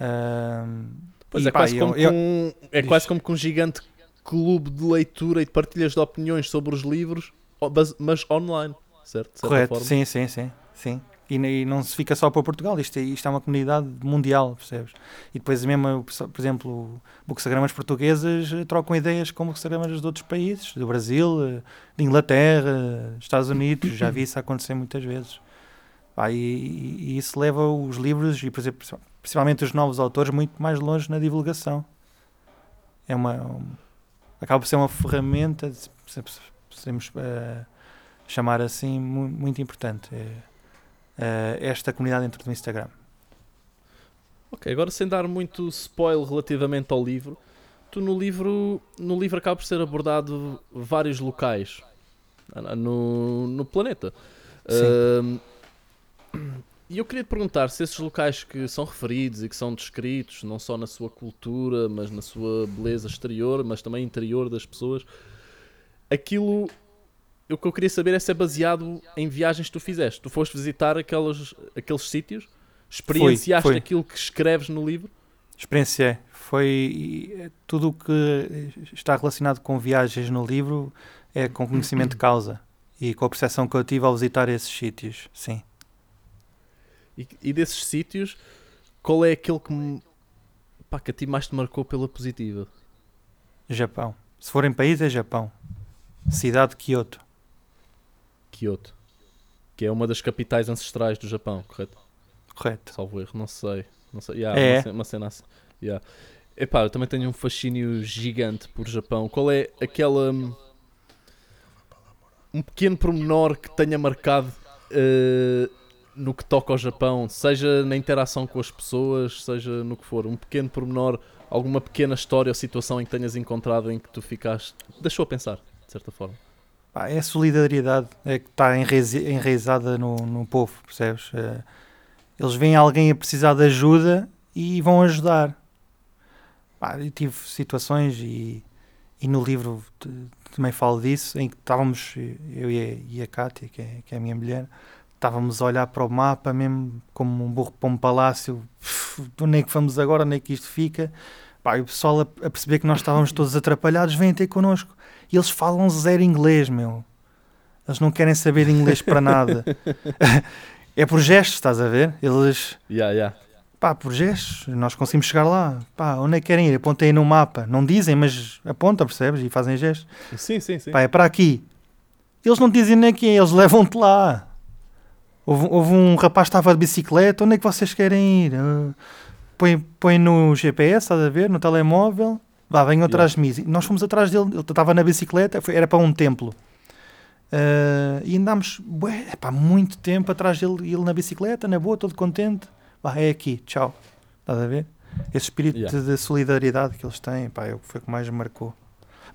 [SPEAKER 2] Ahm,
[SPEAKER 1] Pois
[SPEAKER 2] e,
[SPEAKER 1] é,
[SPEAKER 2] pá,
[SPEAKER 1] quase
[SPEAKER 2] eu-
[SPEAKER 1] como
[SPEAKER 2] eu-
[SPEAKER 1] que um, é quase como que um gigante clube de leitura e de partilhas de opiniões sobre os livros, mas, mas online, certo?
[SPEAKER 2] Correto,
[SPEAKER 1] forma.
[SPEAKER 2] sim, sim, sim. sim. E, e não se fica só para Portugal, isto é, isto é uma comunidade mundial, percebes? E depois mesmo, por exemplo, boxagramas portuguesas eh, trocam ideias com boxagramas de outros países, do Brasil, eh, de Inglaterra, Estados Unidos, já vi isso acontecer muitas vezes. E, e- isso leva os livros, e por exemplo, principalmente os novos autores, muito mais longe na divulgação. É uma, um- acaba por ser uma ferramenta, podemos eh, chamar assim, mu- muito importante. É, esta comunidade dentro do Instagram.
[SPEAKER 1] Ok, agora sem dar muito spoiler relativamente ao livro, tu no livro, no livro acaba por ser abordado vários locais ah, no, no planeta. Ahm, E eu queria te perguntar se esses locais que são referidos e que são descritos, não só na sua cultura, mas na sua beleza exterior, mas também interior das pessoas, aquilo. O que eu queria saber é se é baseado em viagens que tu fizeste. Tu foste visitar aqueles, aqueles sítios? Experienciaste
[SPEAKER 2] foi.
[SPEAKER 1] aquilo que escreves no livro?
[SPEAKER 2] Experienciei. Foi eh, tudo o que está relacionado com viagens no livro é com conhecimento de causa e com a percepção que eu tive ao visitar esses sítios. Sim.
[SPEAKER 1] E, e desses sítios, qual é aquele que, me- pá, que a ti mais te marcou pela positiva?
[SPEAKER 2] Japão. Se for em país, é Japão. Cidade de Kyoto.
[SPEAKER 1] Kyoto. Que é uma das capitais ancestrais do Japão, correto?
[SPEAKER 2] Correto.
[SPEAKER 1] Salvo erro, não sei. Não sei. Yeah,
[SPEAKER 2] É.
[SPEAKER 1] uma, ce- uma cena assim. Yeah. Epá, eu também tenho um fascínio gigante por Japão. Qual é aquela. hum, Um pequeno pormenor que tenha marcado eh, no que toca ao Japão, seja na interação com as pessoas, seja no que for. Um pequeno pormenor, alguma pequena história ou situação em que tenhas encontrado em que tu ficaste. deixou a pensar, de certa forma.
[SPEAKER 2] É a solidariedade é que está enraiz- enraizada no, no povo, percebes? Eh, Eles veem alguém a precisar de ajuda e vão ajudar. Pá, eu tive situações e, e no livro também falo disso, em que estávamos, eu e a, e a Kátia, que é, que é a minha mulher, estávamos a olhar para o mapa mesmo como um burro para um palácio, "Uf, onde é que vamos agora, onde é que isto fica? Pá, e o pessoal a, a perceber que nós estávamos todos atrapalhados, vem ter connosco. E eles falam zero inglês, meu. Eles não querem saber inglês para nada. é por gestos, estás a ver? Eles,
[SPEAKER 1] Yeah, yeah.
[SPEAKER 2] pá, por gestos, nós conseguimos chegar lá. Pá, onde é que querem ir? Apontem no mapa. Não dizem, mas apontam, percebes? E fazem gestos.
[SPEAKER 1] Sim, sim, sim.
[SPEAKER 2] Pá, é para aqui. Eles não dizem nem aqui, eles levam-te lá. Houve, houve um rapaz que estava de bicicleta, onde é que vocês querem ir? Ah, põe, põe no GPS, estás a ver? No telemóvel. Vá, venham atrás de mim. Nós fomos atrás dele, ele estava na bicicleta, foi- era para um templo. Ah, e andámos bué, epá, muito tempo atrás dele, e ele na bicicleta, na boa, todo contente. Vá, é aqui, tchau. Estás a ver? Esse espírito
[SPEAKER 1] Yeah.
[SPEAKER 2] de solidariedade que eles têm, pá, é o que foi o que mais me marcou.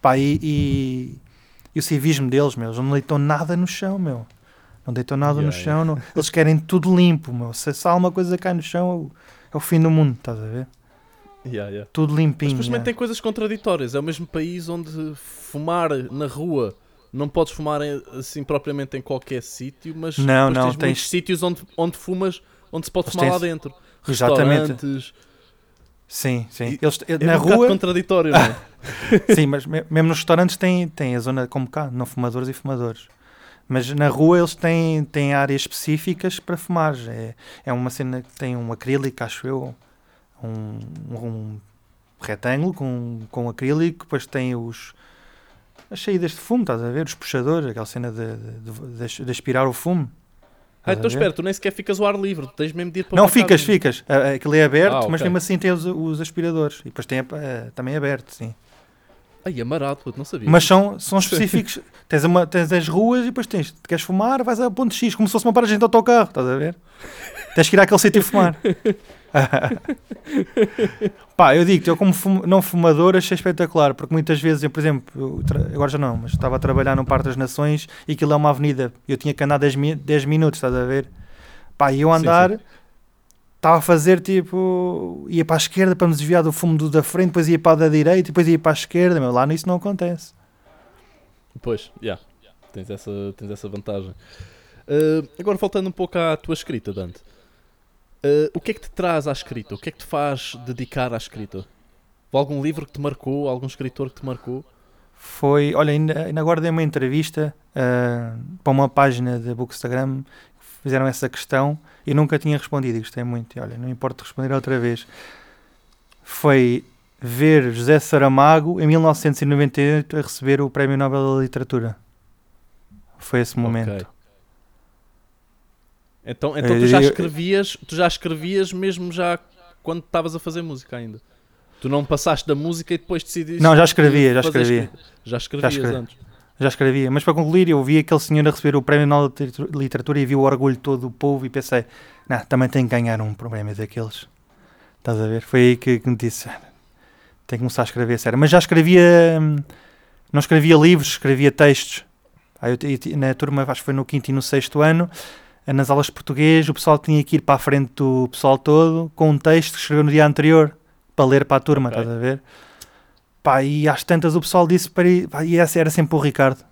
[SPEAKER 2] Pá, e, e, e o civismo deles, meu, eles não deitam nada no chão, meu. Não deitam nada no
[SPEAKER 1] Yeah,
[SPEAKER 2] chão, não- eles querem tudo limpo, meu. Se, se alguma coisa cai no chão, é o, fim do mundo, estás a ver?
[SPEAKER 1] Yeah, yeah.
[SPEAKER 2] Tudo
[SPEAKER 1] Mas
[SPEAKER 2] limpinho.
[SPEAKER 1] depois também
[SPEAKER 2] yeah.
[SPEAKER 1] tem coisas contraditórias. É o mesmo país onde fumar na rua não podes fumar assim propriamente em qualquer sítio, mas
[SPEAKER 2] Não,
[SPEAKER 1] depois
[SPEAKER 2] não,
[SPEAKER 1] tens,
[SPEAKER 2] tens-
[SPEAKER 1] sítios onde, onde fumas, onde se pode
[SPEAKER 2] Mas
[SPEAKER 1] fumar lá
[SPEAKER 2] tens-
[SPEAKER 1] dentro.
[SPEAKER 2] Exatamente. Sim, sim. Eles,
[SPEAKER 1] É
[SPEAKER 2] na
[SPEAKER 1] um
[SPEAKER 2] rua,
[SPEAKER 1] contraditório, não é?
[SPEAKER 2] sim, mas me- mesmo nos restaurantes tem, tem a zona como cá, não fumadores e fumadores. Mas na rua eles têm, têm áreas específicas para fumar. É, é uma cena que tem um acrílico, acho eu, um, um retângulo com, com acrílico, depois tem os as saídas de fumo, estás a ver? Os puxadores, aquela cena de, de, de- de aspirar o fumo.
[SPEAKER 1] Ah, então espera, tu nem sequer ficas ao ar livre, tu tens mesmo de ir para
[SPEAKER 2] Não,
[SPEAKER 1] casa.
[SPEAKER 2] ficas, ficas. Aquilo é aberto,
[SPEAKER 1] Ah,
[SPEAKER 2] mas
[SPEAKER 1] ok.
[SPEAKER 2] mesmo assim tem os, os aspiradores. E depois tem a- também aberto, sim.
[SPEAKER 1] Ai, amarado, puto, não sabia.
[SPEAKER 2] Mas são, são específicos. tens, uma, tens as ruas e depois tens. Queres fumar, vais a ponto X, como se fosse uma paragem de autocarro, estás a ver? tens que ir àquele sítio fumar. Pá, eu digo-te, eu como fum- não fumador achei espetacular, porque muitas vezes, eu, por exemplo, eu agora já não, mas estava a trabalhar no Parque das Nações e aquilo é uma avenida, eu tinha que andar 10, mi- 10 minutos, estás a ver? Pá, e eu
[SPEAKER 1] Sim,
[SPEAKER 2] andar, estava a fazer tipo, ia para a esquerda para me desviar do fumo do da frente, depois ia para a da direita, depois ia para a esquerda, meu, lá nisso não acontece.
[SPEAKER 1] Pois, já. Tens, essa, tens essa vantagem. Uh, agora, voltando um pouco à tua escrita, Dante. Uh, o que é que te traz à escrita? O que é que te faz dedicar à escrita? Algum livro que te marcou? Algum escritor que te marcou?
[SPEAKER 2] Foi, olha, ainda, ainda agora dei uma entrevista uh, para uma página de Bookstagram fizeram essa questão e nunca tinha respondido e gostei muito. E, olha, não importa responder outra vez. Foi ver José Saramago em 1998 a receber o Prémio Nobel da Literatura. Foi esse momento.
[SPEAKER 1] Ok. Então, então tu já escrevias, tu já escrevias mesmo já quando estavas a fazer música ainda. Tu não passaste da música e depois decidiste.
[SPEAKER 2] Não, já escrevia, já escrevia.
[SPEAKER 1] Já escrevias
[SPEAKER 2] Já escrevi.
[SPEAKER 1] antes.
[SPEAKER 2] Já escrevia. Mas para concluir, eu vi aquele senhor a receber o Prémio Nobel de Literatura- e vi o orgulho todo do povo e pensei, não, também tenho que ganhar um prémio daqueles. Estás a ver? Foi aí que, que me disse, "Ah, tenho que começar a escrever a sério. Mas já escrevia, hum, não escrevia livros, escrevia textos. Aí eu na turma, acho que foi no quinto e no sexto ano, nas aulas de português, o pessoal tinha que ir para a frente do pessoal todo com um texto que escreveu no dia anterior para ler para a turma,
[SPEAKER 1] Ok.
[SPEAKER 2] estás a ver? Pá, e às tantas o pessoal disse para ir, pá, e esse era sempre o Ricardo.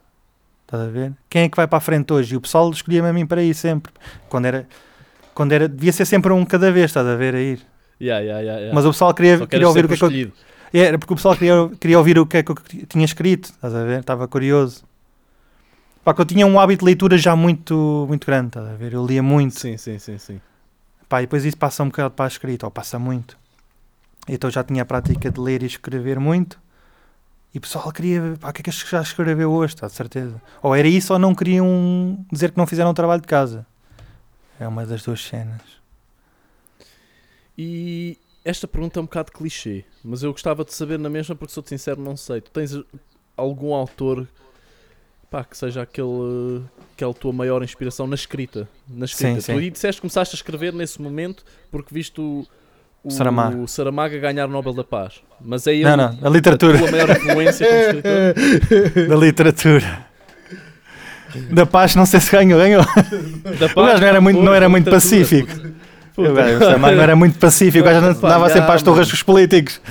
[SPEAKER 2] Estás a ver? Quem é que vai para a frente hoje? E o pessoal escolhia-me a mim para ir sempre. Quando era, quando era, devia ser sempre um cada vez, estás a ver, a ir.
[SPEAKER 1] Yeah, yeah, yeah.
[SPEAKER 2] Mas o pessoal queria, queria ouvir o que é que eu, é, Era porque o pessoal queria, queria ouvir o que é que eu tinha escrito, estás a ver? Estava curioso. Pá, que eu tinha um hábito de leitura já muito, muito grande, estás a ver? Eu lia muito.
[SPEAKER 1] Sim, sim, sim, sim.
[SPEAKER 2] Pá, e depois isso passa um bocado para a escrita, ou passa muito. Então já tinha a prática de ler e escrever muito. E o pessoal queria, pá, o que é que já escreveu hoje, está de certeza. Ou era isso ou não queriam dizer que não fizeram o trabalho de casa. É uma das duas cenas.
[SPEAKER 1] E esta pergunta é um bocado clichê, mas eu gostava de saber na mesma porque sou sincero, não sei. Tu tens algum autor pá, que seja aquele, aquela tua maior inspiração na escrita? Na escrita.
[SPEAKER 2] Sim,
[SPEAKER 1] tu
[SPEAKER 2] sim.
[SPEAKER 1] disseste que começaste a escrever nesse momento porque viste o, o
[SPEAKER 2] Saramago.
[SPEAKER 1] Saramago a ganhar o Nobel da Paz. Mas é ele
[SPEAKER 2] Não, não, a literatura.
[SPEAKER 1] a maior influência como escritor?
[SPEAKER 2] da literatura. Da paz, não sei se ganhou, ganhou.
[SPEAKER 1] Da
[SPEAKER 2] O gajo não era muito, não era muito pacífico. O gajo, não era muito pacífico, o gajo
[SPEAKER 1] Pá,
[SPEAKER 2] andava sempre às torres
[SPEAKER 1] mano.
[SPEAKER 2] com os políticos.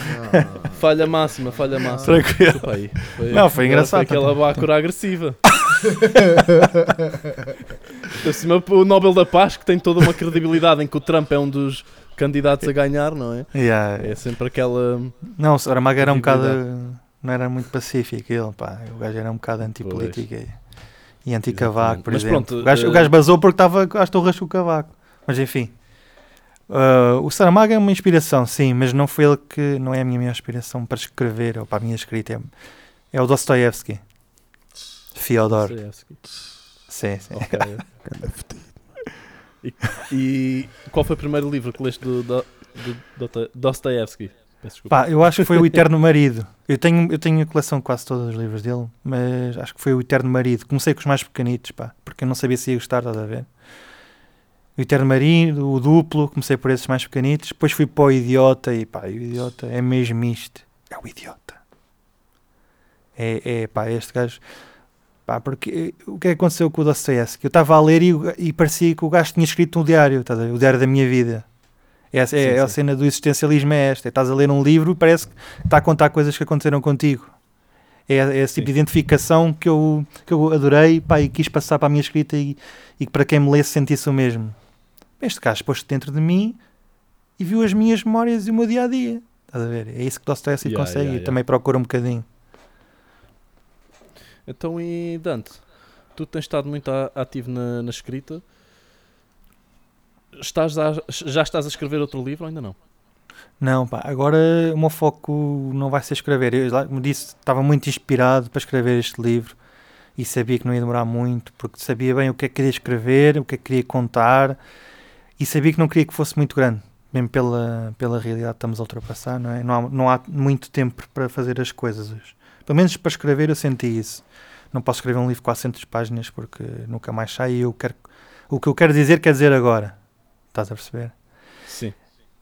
[SPEAKER 1] Falha máxima, falha máxima.
[SPEAKER 2] Tranquilo.
[SPEAKER 1] Aí. Foi,
[SPEAKER 2] Não, foi engraçado
[SPEAKER 1] Foi aquela bácora agressiva. O Nobel da Paz, que tem toda uma credibilidade em que o Trump é um dos candidatos a ganhar, não é?
[SPEAKER 2] Yeah.
[SPEAKER 1] É sempre aquela.
[SPEAKER 2] Não, o Saramago era um bocado. Não era muito pacífico, ele, pá. O gajo era um bocado antipolítica e, e anti-cavaco, por
[SPEAKER 1] Mas
[SPEAKER 2] exemplo.
[SPEAKER 1] pronto,
[SPEAKER 2] o, gajo, o
[SPEAKER 1] eh,
[SPEAKER 2] gajo basou porque estava às torres com o cavaco. Mas enfim. Ah, o Saramago é uma inspiração, sim, mas não foi ele que. Não é a minha maior inspiração para escrever ou para a minha escrita. É, é o Dostoevsky. Fyodor.
[SPEAKER 1] Dostoevsky.
[SPEAKER 2] Sim, sim.
[SPEAKER 1] Ok. e, qual foi o primeiro livro que leste do, do, do, do Dostoevsky?
[SPEAKER 2] Pá, eu acho que foi o Eterno Marido. Eu tenho, eu tenho a coleção de quase todos os livros dele, mas acho que foi o Eterno Marido. Comecei com os mais pequenitos, pá, porque eu não sabia se ia gostar, estás a ver? O Eterno Marido, o Duplo, comecei por esses mais pequenitos. Depois fui para o Idiota e pá, o Idiota é mesmo isto. É o Idiota. É, é pá, este gajo. Pá, porque eh, o que é que aconteceu com o Dostoevsky? Eu estava a ler e, o- e parecia que o gajo tinha escrito um diário, ver? O diário da minha vida. Essa é,
[SPEAKER 1] Sim,
[SPEAKER 2] é a
[SPEAKER 1] sim.
[SPEAKER 2] cena do existencialismo é esta. é Estás a ler um livro e parece que está a contar coisas que aconteceram contigo. É, é esse tipo de identificação que eu, que eu adorei pá, e quis passar para a minha escrita e, que para quem me lesse sentisse o mesmo. Este gajo pôs-se dentro de mim e viu as minhas memórias e o meu dia a dia. Estás a ver? É isso que Dostoevsky
[SPEAKER 1] Yeah,
[SPEAKER 2] consegue
[SPEAKER 1] yeah,
[SPEAKER 2] e
[SPEAKER 1] yeah.
[SPEAKER 2] também procura um bocadinho.
[SPEAKER 1] Então, e Dante, tu tens estado muito ativo na, na escrita. Estás a- já estás a escrever outro livro ou ainda não?
[SPEAKER 2] Não, pá, agora o meu foco não vai ser escrever. Eu, como disse, estava muito inspirado para escrever este livro e sabia que não ia demorar muito, porque sabia bem o que é que queria escrever, o que é que queria contar e sabia que não queria que fosse muito grande, mesmo pela, pela realidade que estamos a ultrapassar, não é? Não há, não há muito tempo para fazer as coisas hoje. Pelo menos para escrever eu senti isso. Não posso escrever um livro com 400 páginas porque nunca mais sai e eu quero, o que eu quero dizer quer dizer agora. Estás a perceber?
[SPEAKER 1] Sim.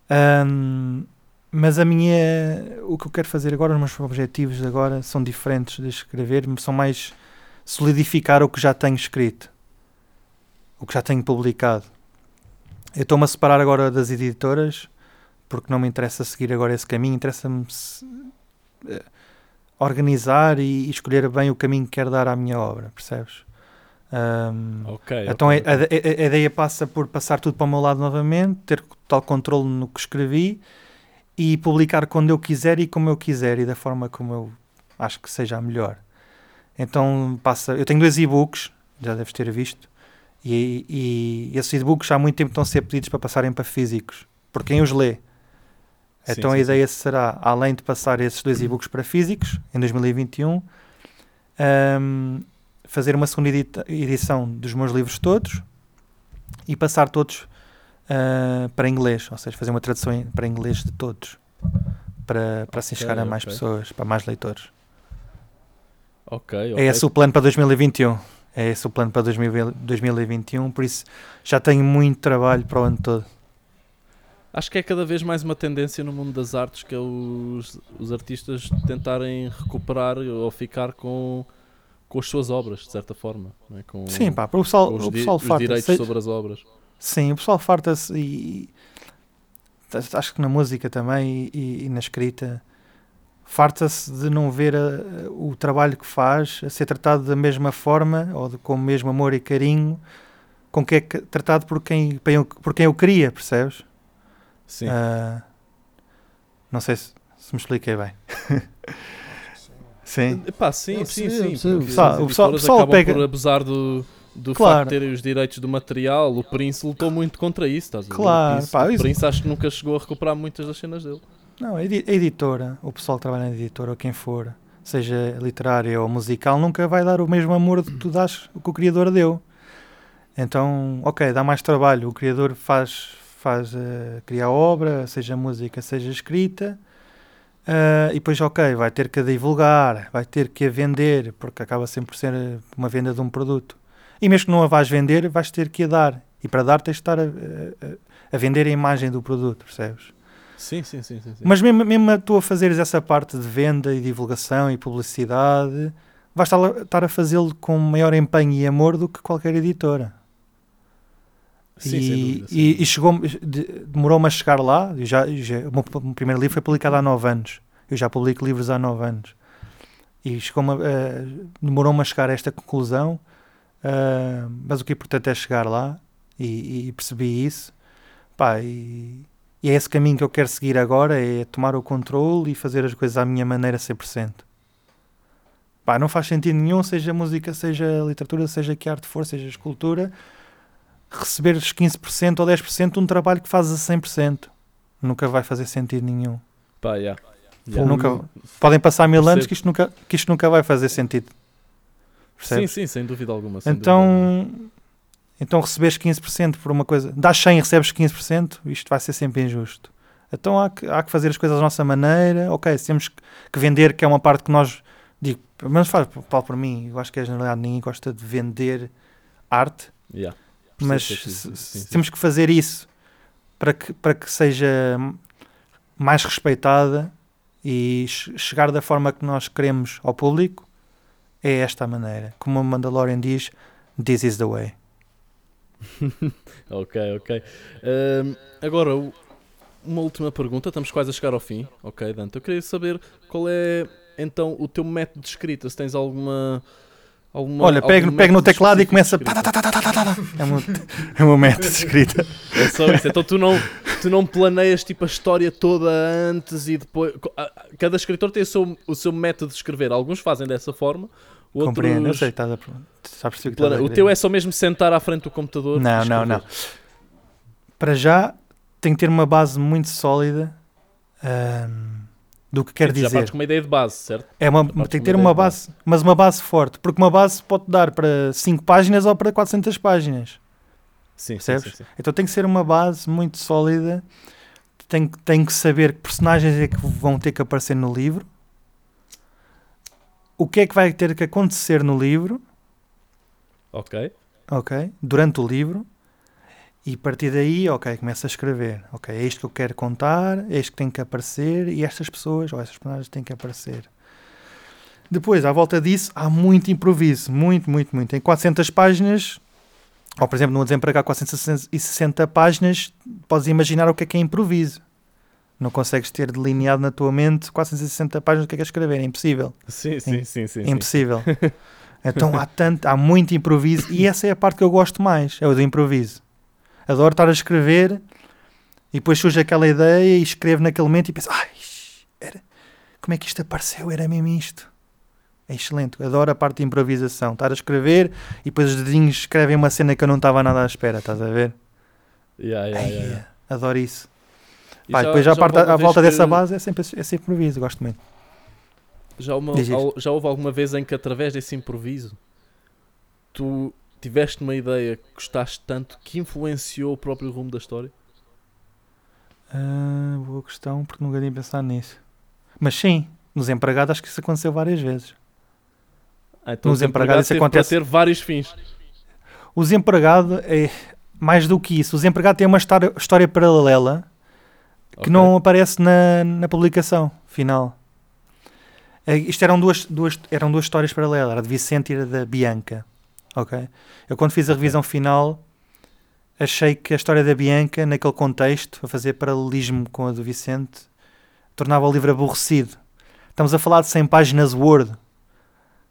[SPEAKER 2] Ahm, mas a minha, o que eu quero fazer agora, os meus objetivos agora são diferentes de escrever, são mais solidificar o que já tenho escrito, o que já tenho publicado. Eu estou-me a separar agora das editoras porque não me interessa seguir agora esse caminho, interessa-me se- eh, organizar e, e escolher bem o caminho que quero dar à minha obra, percebes? Ahm,
[SPEAKER 1] Ok.
[SPEAKER 2] então
[SPEAKER 1] ok,
[SPEAKER 2] a- a, a- ideia passa por passar tudo para o meu lado novamente, ter total controle no que escrevi e publicar quando eu quiser e como eu quiser e da forma como eu acho que seja a melhor. Então passa. Eu tenho dois e-books, já deves ter visto, e, e esses e-books há muito tempo estão a ser pedidos para passarem para físicos, por quem os lê.
[SPEAKER 1] Sim,
[SPEAKER 2] Então a
[SPEAKER 1] sim,
[SPEAKER 2] ideia será, além de passar esses dois e-books para físicos em 2021, ahm, fazer uma segunda edição dos meus livros todos e passar todos ah, para inglês, ou seja, fazer uma tradução para inglês de todos, para, para assim
[SPEAKER 1] Ok,
[SPEAKER 2] chegar a mais
[SPEAKER 1] ok.
[SPEAKER 2] pessoas, para mais leitores.
[SPEAKER 1] Ok,
[SPEAKER 2] É esse o plano para 2021. É esse o plano para 2000 2021, por isso já tenho muito trabalho para o ano todo.
[SPEAKER 1] Acho que é cada vez mais uma tendência no mundo das artes que é os, os artistas tentarem recuperar ou ficar com, com as suas obras, de certa forma. não é? Com,
[SPEAKER 2] Sim, pá, o pessoal,
[SPEAKER 1] os,
[SPEAKER 2] o pessoal
[SPEAKER 1] os direitos sobre as obras.
[SPEAKER 2] Sim, o pessoal farta-se e, e acho que na música também e, e na escrita farta-se de não ver a- o trabalho que faz a ser tratado da mesma forma ou de- com o mesmo amor e carinho com que é tratado por quem, por quem eu queria, percebes?
[SPEAKER 1] Sim.
[SPEAKER 2] Ah, não sei se, se me expliquei bem. Sim.
[SPEAKER 1] Epá, sim, sim, sim.
[SPEAKER 2] Pessoal-
[SPEAKER 1] as
[SPEAKER 2] o pessoal- o pessoal pega-
[SPEAKER 1] por abusar do, do
[SPEAKER 2] Claro.
[SPEAKER 1] facto de terem os direitos do material. O Prince lutou muito contra isso, estás a ver?
[SPEAKER 2] Claro,
[SPEAKER 1] O Prince,
[SPEAKER 2] pá,
[SPEAKER 1] o Prince acho que nunca chegou a recuperar muitas das cenas dele.
[SPEAKER 2] Não, a edi- a editora, o pessoal que trabalha na editora, ou quem for, seja literária ou musical, nunca vai dar o mesmo amor que tu dás o que o criador deu. Então, ok, dá mais trabalho. O criador faz, faz eh, cria obra, seja música, seja escrita, eh, e depois, ok, vai ter que a divulgar, vai ter que a vender, porque acaba sempre por ser eh, uma venda de um produto. E mesmo que não a vais vender, vais ter que a dar. E para dar, tens de estar a, a- a vender a imagem do produto, percebes?
[SPEAKER 1] Sim, sim, sim. sim, sim.
[SPEAKER 2] Mas mesmo, mesmo tu a fazeres essa parte de venda e divulgação e publicidade, vais estar a, estar a fazê-lo com maior empenho e amor do que qualquer editora.
[SPEAKER 1] Sim,
[SPEAKER 2] e,
[SPEAKER 1] sem dúvida, sem
[SPEAKER 2] e, e chegou de- demorou-me a chegar lá. Eu já, já- o meu primeiro livro foi publicado há 9 anos. Eu já publico livros há 9 anos. E chegou-me a- demorou-me a chegar a esta conclusão. ah, mas o que é importante é chegar lá e, e percebi isso. Pá, e, e é esse caminho que eu quero seguir agora: é tomar o controle e fazer as coisas à minha maneira 100%. Pá, não faz sentido nenhum, seja música, seja literatura, seja que arte for, seja escultura, receberes 15% ou 10% de um trabalho que fazes a 100%. Nunca vai fazer sentido nenhum.
[SPEAKER 1] Pá, yeah. Yeah.
[SPEAKER 2] nunca, podem passar mil anos
[SPEAKER 1] Percebo.
[SPEAKER 2] que isto, nunca, que isto nunca vai fazer sentido.
[SPEAKER 1] Sim,
[SPEAKER 2] Percebes?
[SPEAKER 1] sim, sem dúvida alguma. sem dúvida alguma.
[SPEAKER 2] Então, então receberes 15% por uma coisa, dás 100 e recebes 15%, isto vai ser sempre injusto. Então há que, há que fazer as coisas da nossa maneira. Ok, se temos que, vender, que é uma parte que nós digo, pelo menos faz Paulo por mim, eu acho que a generalidade ninguém gosta de vender arte,
[SPEAKER 1] Yeah.
[SPEAKER 2] Mas
[SPEAKER 1] sim, sim.
[SPEAKER 2] temos que fazer isso para que, para que seja mais respeitada e che- chegar da forma que nós queremos ao público, é esta a maneira. Como o Mandalorian diz, this is the way.
[SPEAKER 1] Ok, ok. Ahm, agora, uma última pergunta. Estamos quase a chegar ao fim. Ok, Dante. Eu queria saber qual é então o teu método de escrita. Se tens alguma. Alguma
[SPEAKER 2] Olha, pego, pego no teclado e começa. tá, tá, tá. É o meu- É método de escrita.
[SPEAKER 1] É só isso. Então tu não, tu não planeias tipo a história toda antes e depois. Cada escritor tem o seu, o seu método de escrever. Alguns fazem dessa forma. Outros
[SPEAKER 2] Compreendo, eu sei, estás a, o que
[SPEAKER 1] plane- O teu é só mesmo sentar à frente do computador.
[SPEAKER 2] Não, não, não. Para já, tem que ter uma base muito sólida ahm, do que quer
[SPEAKER 1] Sim, tu Já
[SPEAKER 2] dizer.
[SPEAKER 1] partes com uma ideia de base, certo?
[SPEAKER 2] É uma, tem que ter
[SPEAKER 1] uma
[SPEAKER 2] uma
[SPEAKER 1] de
[SPEAKER 2] base, mas uma base forte, porque uma base pode dar para 5 páginas ou para 400 páginas.
[SPEAKER 1] Sim, sim,
[SPEAKER 2] Percebes?
[SPEAKER 1] sim, sim.
[SPEAKER 2] Então tem que ser uma base muito sólida. Tem, que- tem que saber que personagens é que vão ter que aparecer no livro. O que é que vai ter que acontecer no livro,
[SPEAKER 1] Ok.
[SPEAKER 2] ok? Durante o livro. E a partir daí, ok, começa a escrever. Ok, é isto que eu quero contar, é isto que tem que aparecer e estas pessoas ou estas personagens têm que aparecer. Depois, à volta disso, há muito improviso. Muito, muito, muito. Em 400 páginas, ou por exemplo, no Desempregar 460 páginas, podes imaginar o que é que é improviso. Não consegues ter delineado na tua mente 460 páginas do que é que é escrever. É impossível.
[SPEAKER 1] Sim, sim, sim, sim.
[SPEAKER 2] É
[SPEAKER 1] sim.
[SPEAKER 2] impossível. então há tanto, há muito improviso e essa é a parte que eu gosto mais, é o do improviso. Adoro estar a escrever e depois surge aquela ideia e escrevo naquele momento e penso, ai, era, como é que isto apareceu? Era mesmo isto. É excelente. Adoro a parte de improvisação. Estar a escrever e depois os dedinhos escrevem uma cena que eu não estava nada à espera, estás a ver?
[SPEAKER 1] Yeah, yeah,
[SPEAKER 2] Ai,
[SPEAKER 1] yeah.
[SPEAKER 2] Adoro isso.
[SPEAKER 1] E já-
[SPEAKER 2] depois já, a,
[SPEAKER 1] já
[SPEAKER 2] parte,
[SPEAKER 1] houve
[SPEAKER 2] à
[SPEAKER 1] uma
[SPEAKER 2] volta
[SPEAKER 1] vez
[SPEAKER 2] dessa
[SPEAKER 1] que-
[SPEAKER 2] base é sempre, é sempre improviso, gosto muito.
[SPEAKER 1] Já, uma- já houve alguma vez em que através desse improviso tu tiveste uma ideia que gostaste tanto que influenciou o próprio rumo da história?
[SPEAKER 2] Ah, boa questão, porque nunca tinha pensado nisso. Mas sim, nos empregados acho que isso aconteceu várias vezes.
[SPEAKER 1] Ah, então
[SPEAKER 2] Nos
[SPEAKER 1] o empregado
[SPEAKER 2] empregados isso acontece-
[SPEAKER 1] ter vários fins.
[SPEAKER 2] O desempregado é mais do que isso. O desempregado tem uma história, história paralela que
[SPEAKER 1] Ok.
[SPEAKER 2] não aparece na, na publicação final. É, isto eram duas, duas, eram duas histórias paralelas, era de Vicente e era da Bianca. Ok? Eu quando fiz a revisão final achei que a história da Bianca, naquele contexto, a fazer paralelismo com a do Vicente, tornava o livro aborrecido. Estamos a falar de 100 páginas Word.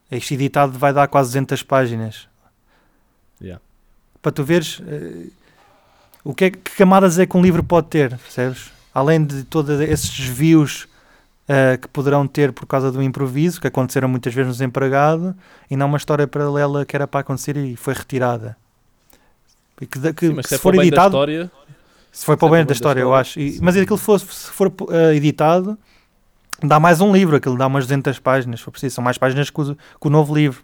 [SPEAKER 2] Este editado vai dar quase 200 páginas.
[SPEAKER 1] Yeah.
[SPEAKER 2] Para tu veres eh, o que, é, que camadas é que um livro pode ter, percebes? Além de todos esses desvios eh, que poderão ter por causa do improviso, que aconteceram muitas vezes no desempregado, e não uma história paralela que era para acontecer e foi retirada. E que, que-
[SPEAKER 1] Sim, mas
[SPEAKER 2] que
[SPEAKER 1] se,
[SPEAKER 2] se
[SPEAKER 1] é
[SPEAKER 2] for
[SPEAKER 1] bem da
[SPEAKER 2] editado,
[SPEAKER 1] história,
[SPEAKER 2] se for para o bem da história, eu acho. E- mas aquilo fosse, se for eh, editado, dá mais um livro, aquilo dá umas 200 páginas, se for preciso. São mais páginas que o, que o novo livro.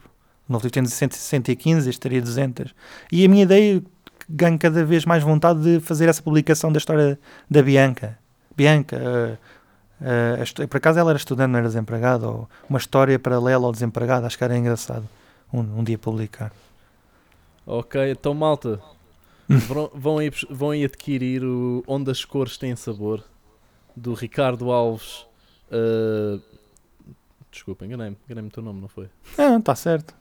[SPEAKER 2] O novo livro tem 115, este teria 200. E a minha ideia, ganho cada vez mais vontade de fazer essa publicação da história da Bianca. Bianca, eh, estu- por acaso ela era estudante, não era desempregada, ou uma história paralela ao desempregado, acho que era engraçado um, um dia publicar.
[SPEAKER 1] Ok, então malta, vão, aí, vão aí adquirir o Onde as Cores Têm Sabor do Ricardo Alves. ah, desculpa, enganei-me, enganei-me o teu nome, não foi?
[SPEAKER 2] Ah, está certo.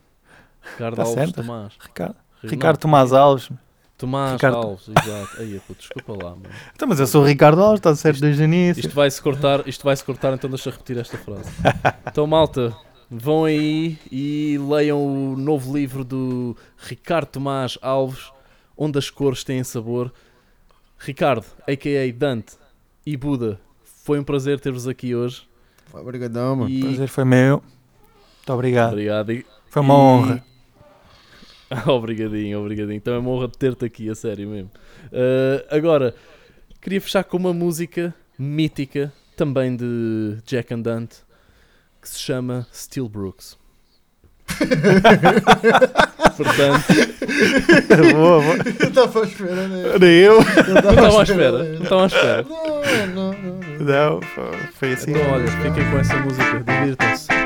[SPEAKER 1] Ricardo
[SPEAKER 2] Tá
[SPEAKER 1] Alves
[SPEAKER 2] certo.
[SPEAKER 1] Tomás.
[SPEAKER 2] Ricardo,
[SPEAKER 1] Não,
[SPEAKER 2] Ricardo Tomás Alves.
[SPEAKER 1] Tomás
[SPEAKER 2] Ricardo-
[SPEAKER 1] Alves, exato. Aí, pô, desculpa lá, mano.
[SPEAKER 2] Então, mas eu sou o Ricardo Alves, está certo desde o início.
[SPEAKER 1] Isto vai-se cortar, isto vai-se cortar, então deixa eu repetir esta frase. Então, malta, vão aí e leiam o novo livro do Ricardo Tomás Alves, Onde as Cores Têm Sabor. Ricardo, a.k.a. Dante e Buda, foi um prazer ter-vos aqui hoje.
[SPEAKER 3] Obrigadão, mano.
[SPEAKER 1] E...
[SPEAKER 2] O prazer foi meu. Muito obrigado.
[SPEAKER 1] Obrigado. E-
[SPEAKER 2] Foi uma
[SPEAKER 1] e-
[SPEAKER 2] honra.
[SPEAKER 1] obrigadinho, obrigadinho. Então é uma honra ter-te aqui, a sério mesmo. Uh, agora, queria fechar com uma música mítica, também de Jack and Dante, que se chama Steel Brooks. Portanto,
[SPEAKER 2] boa, boa.
[SPEAKER 3] Eu estava à espera, né?
[SPEAKER 2] Era eu.
[SPEAKER 3] Eu
[SPEAKER 1] não estava à espera. Não estava à espera.
[SPEAKER 3] Não, não, não. não.
[SPEAKER 2] Não, foi assim.
[SPEAKER 1] Então, olha, fiquem com essa música, divirtam-se.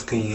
[SPEAKER 6] Seria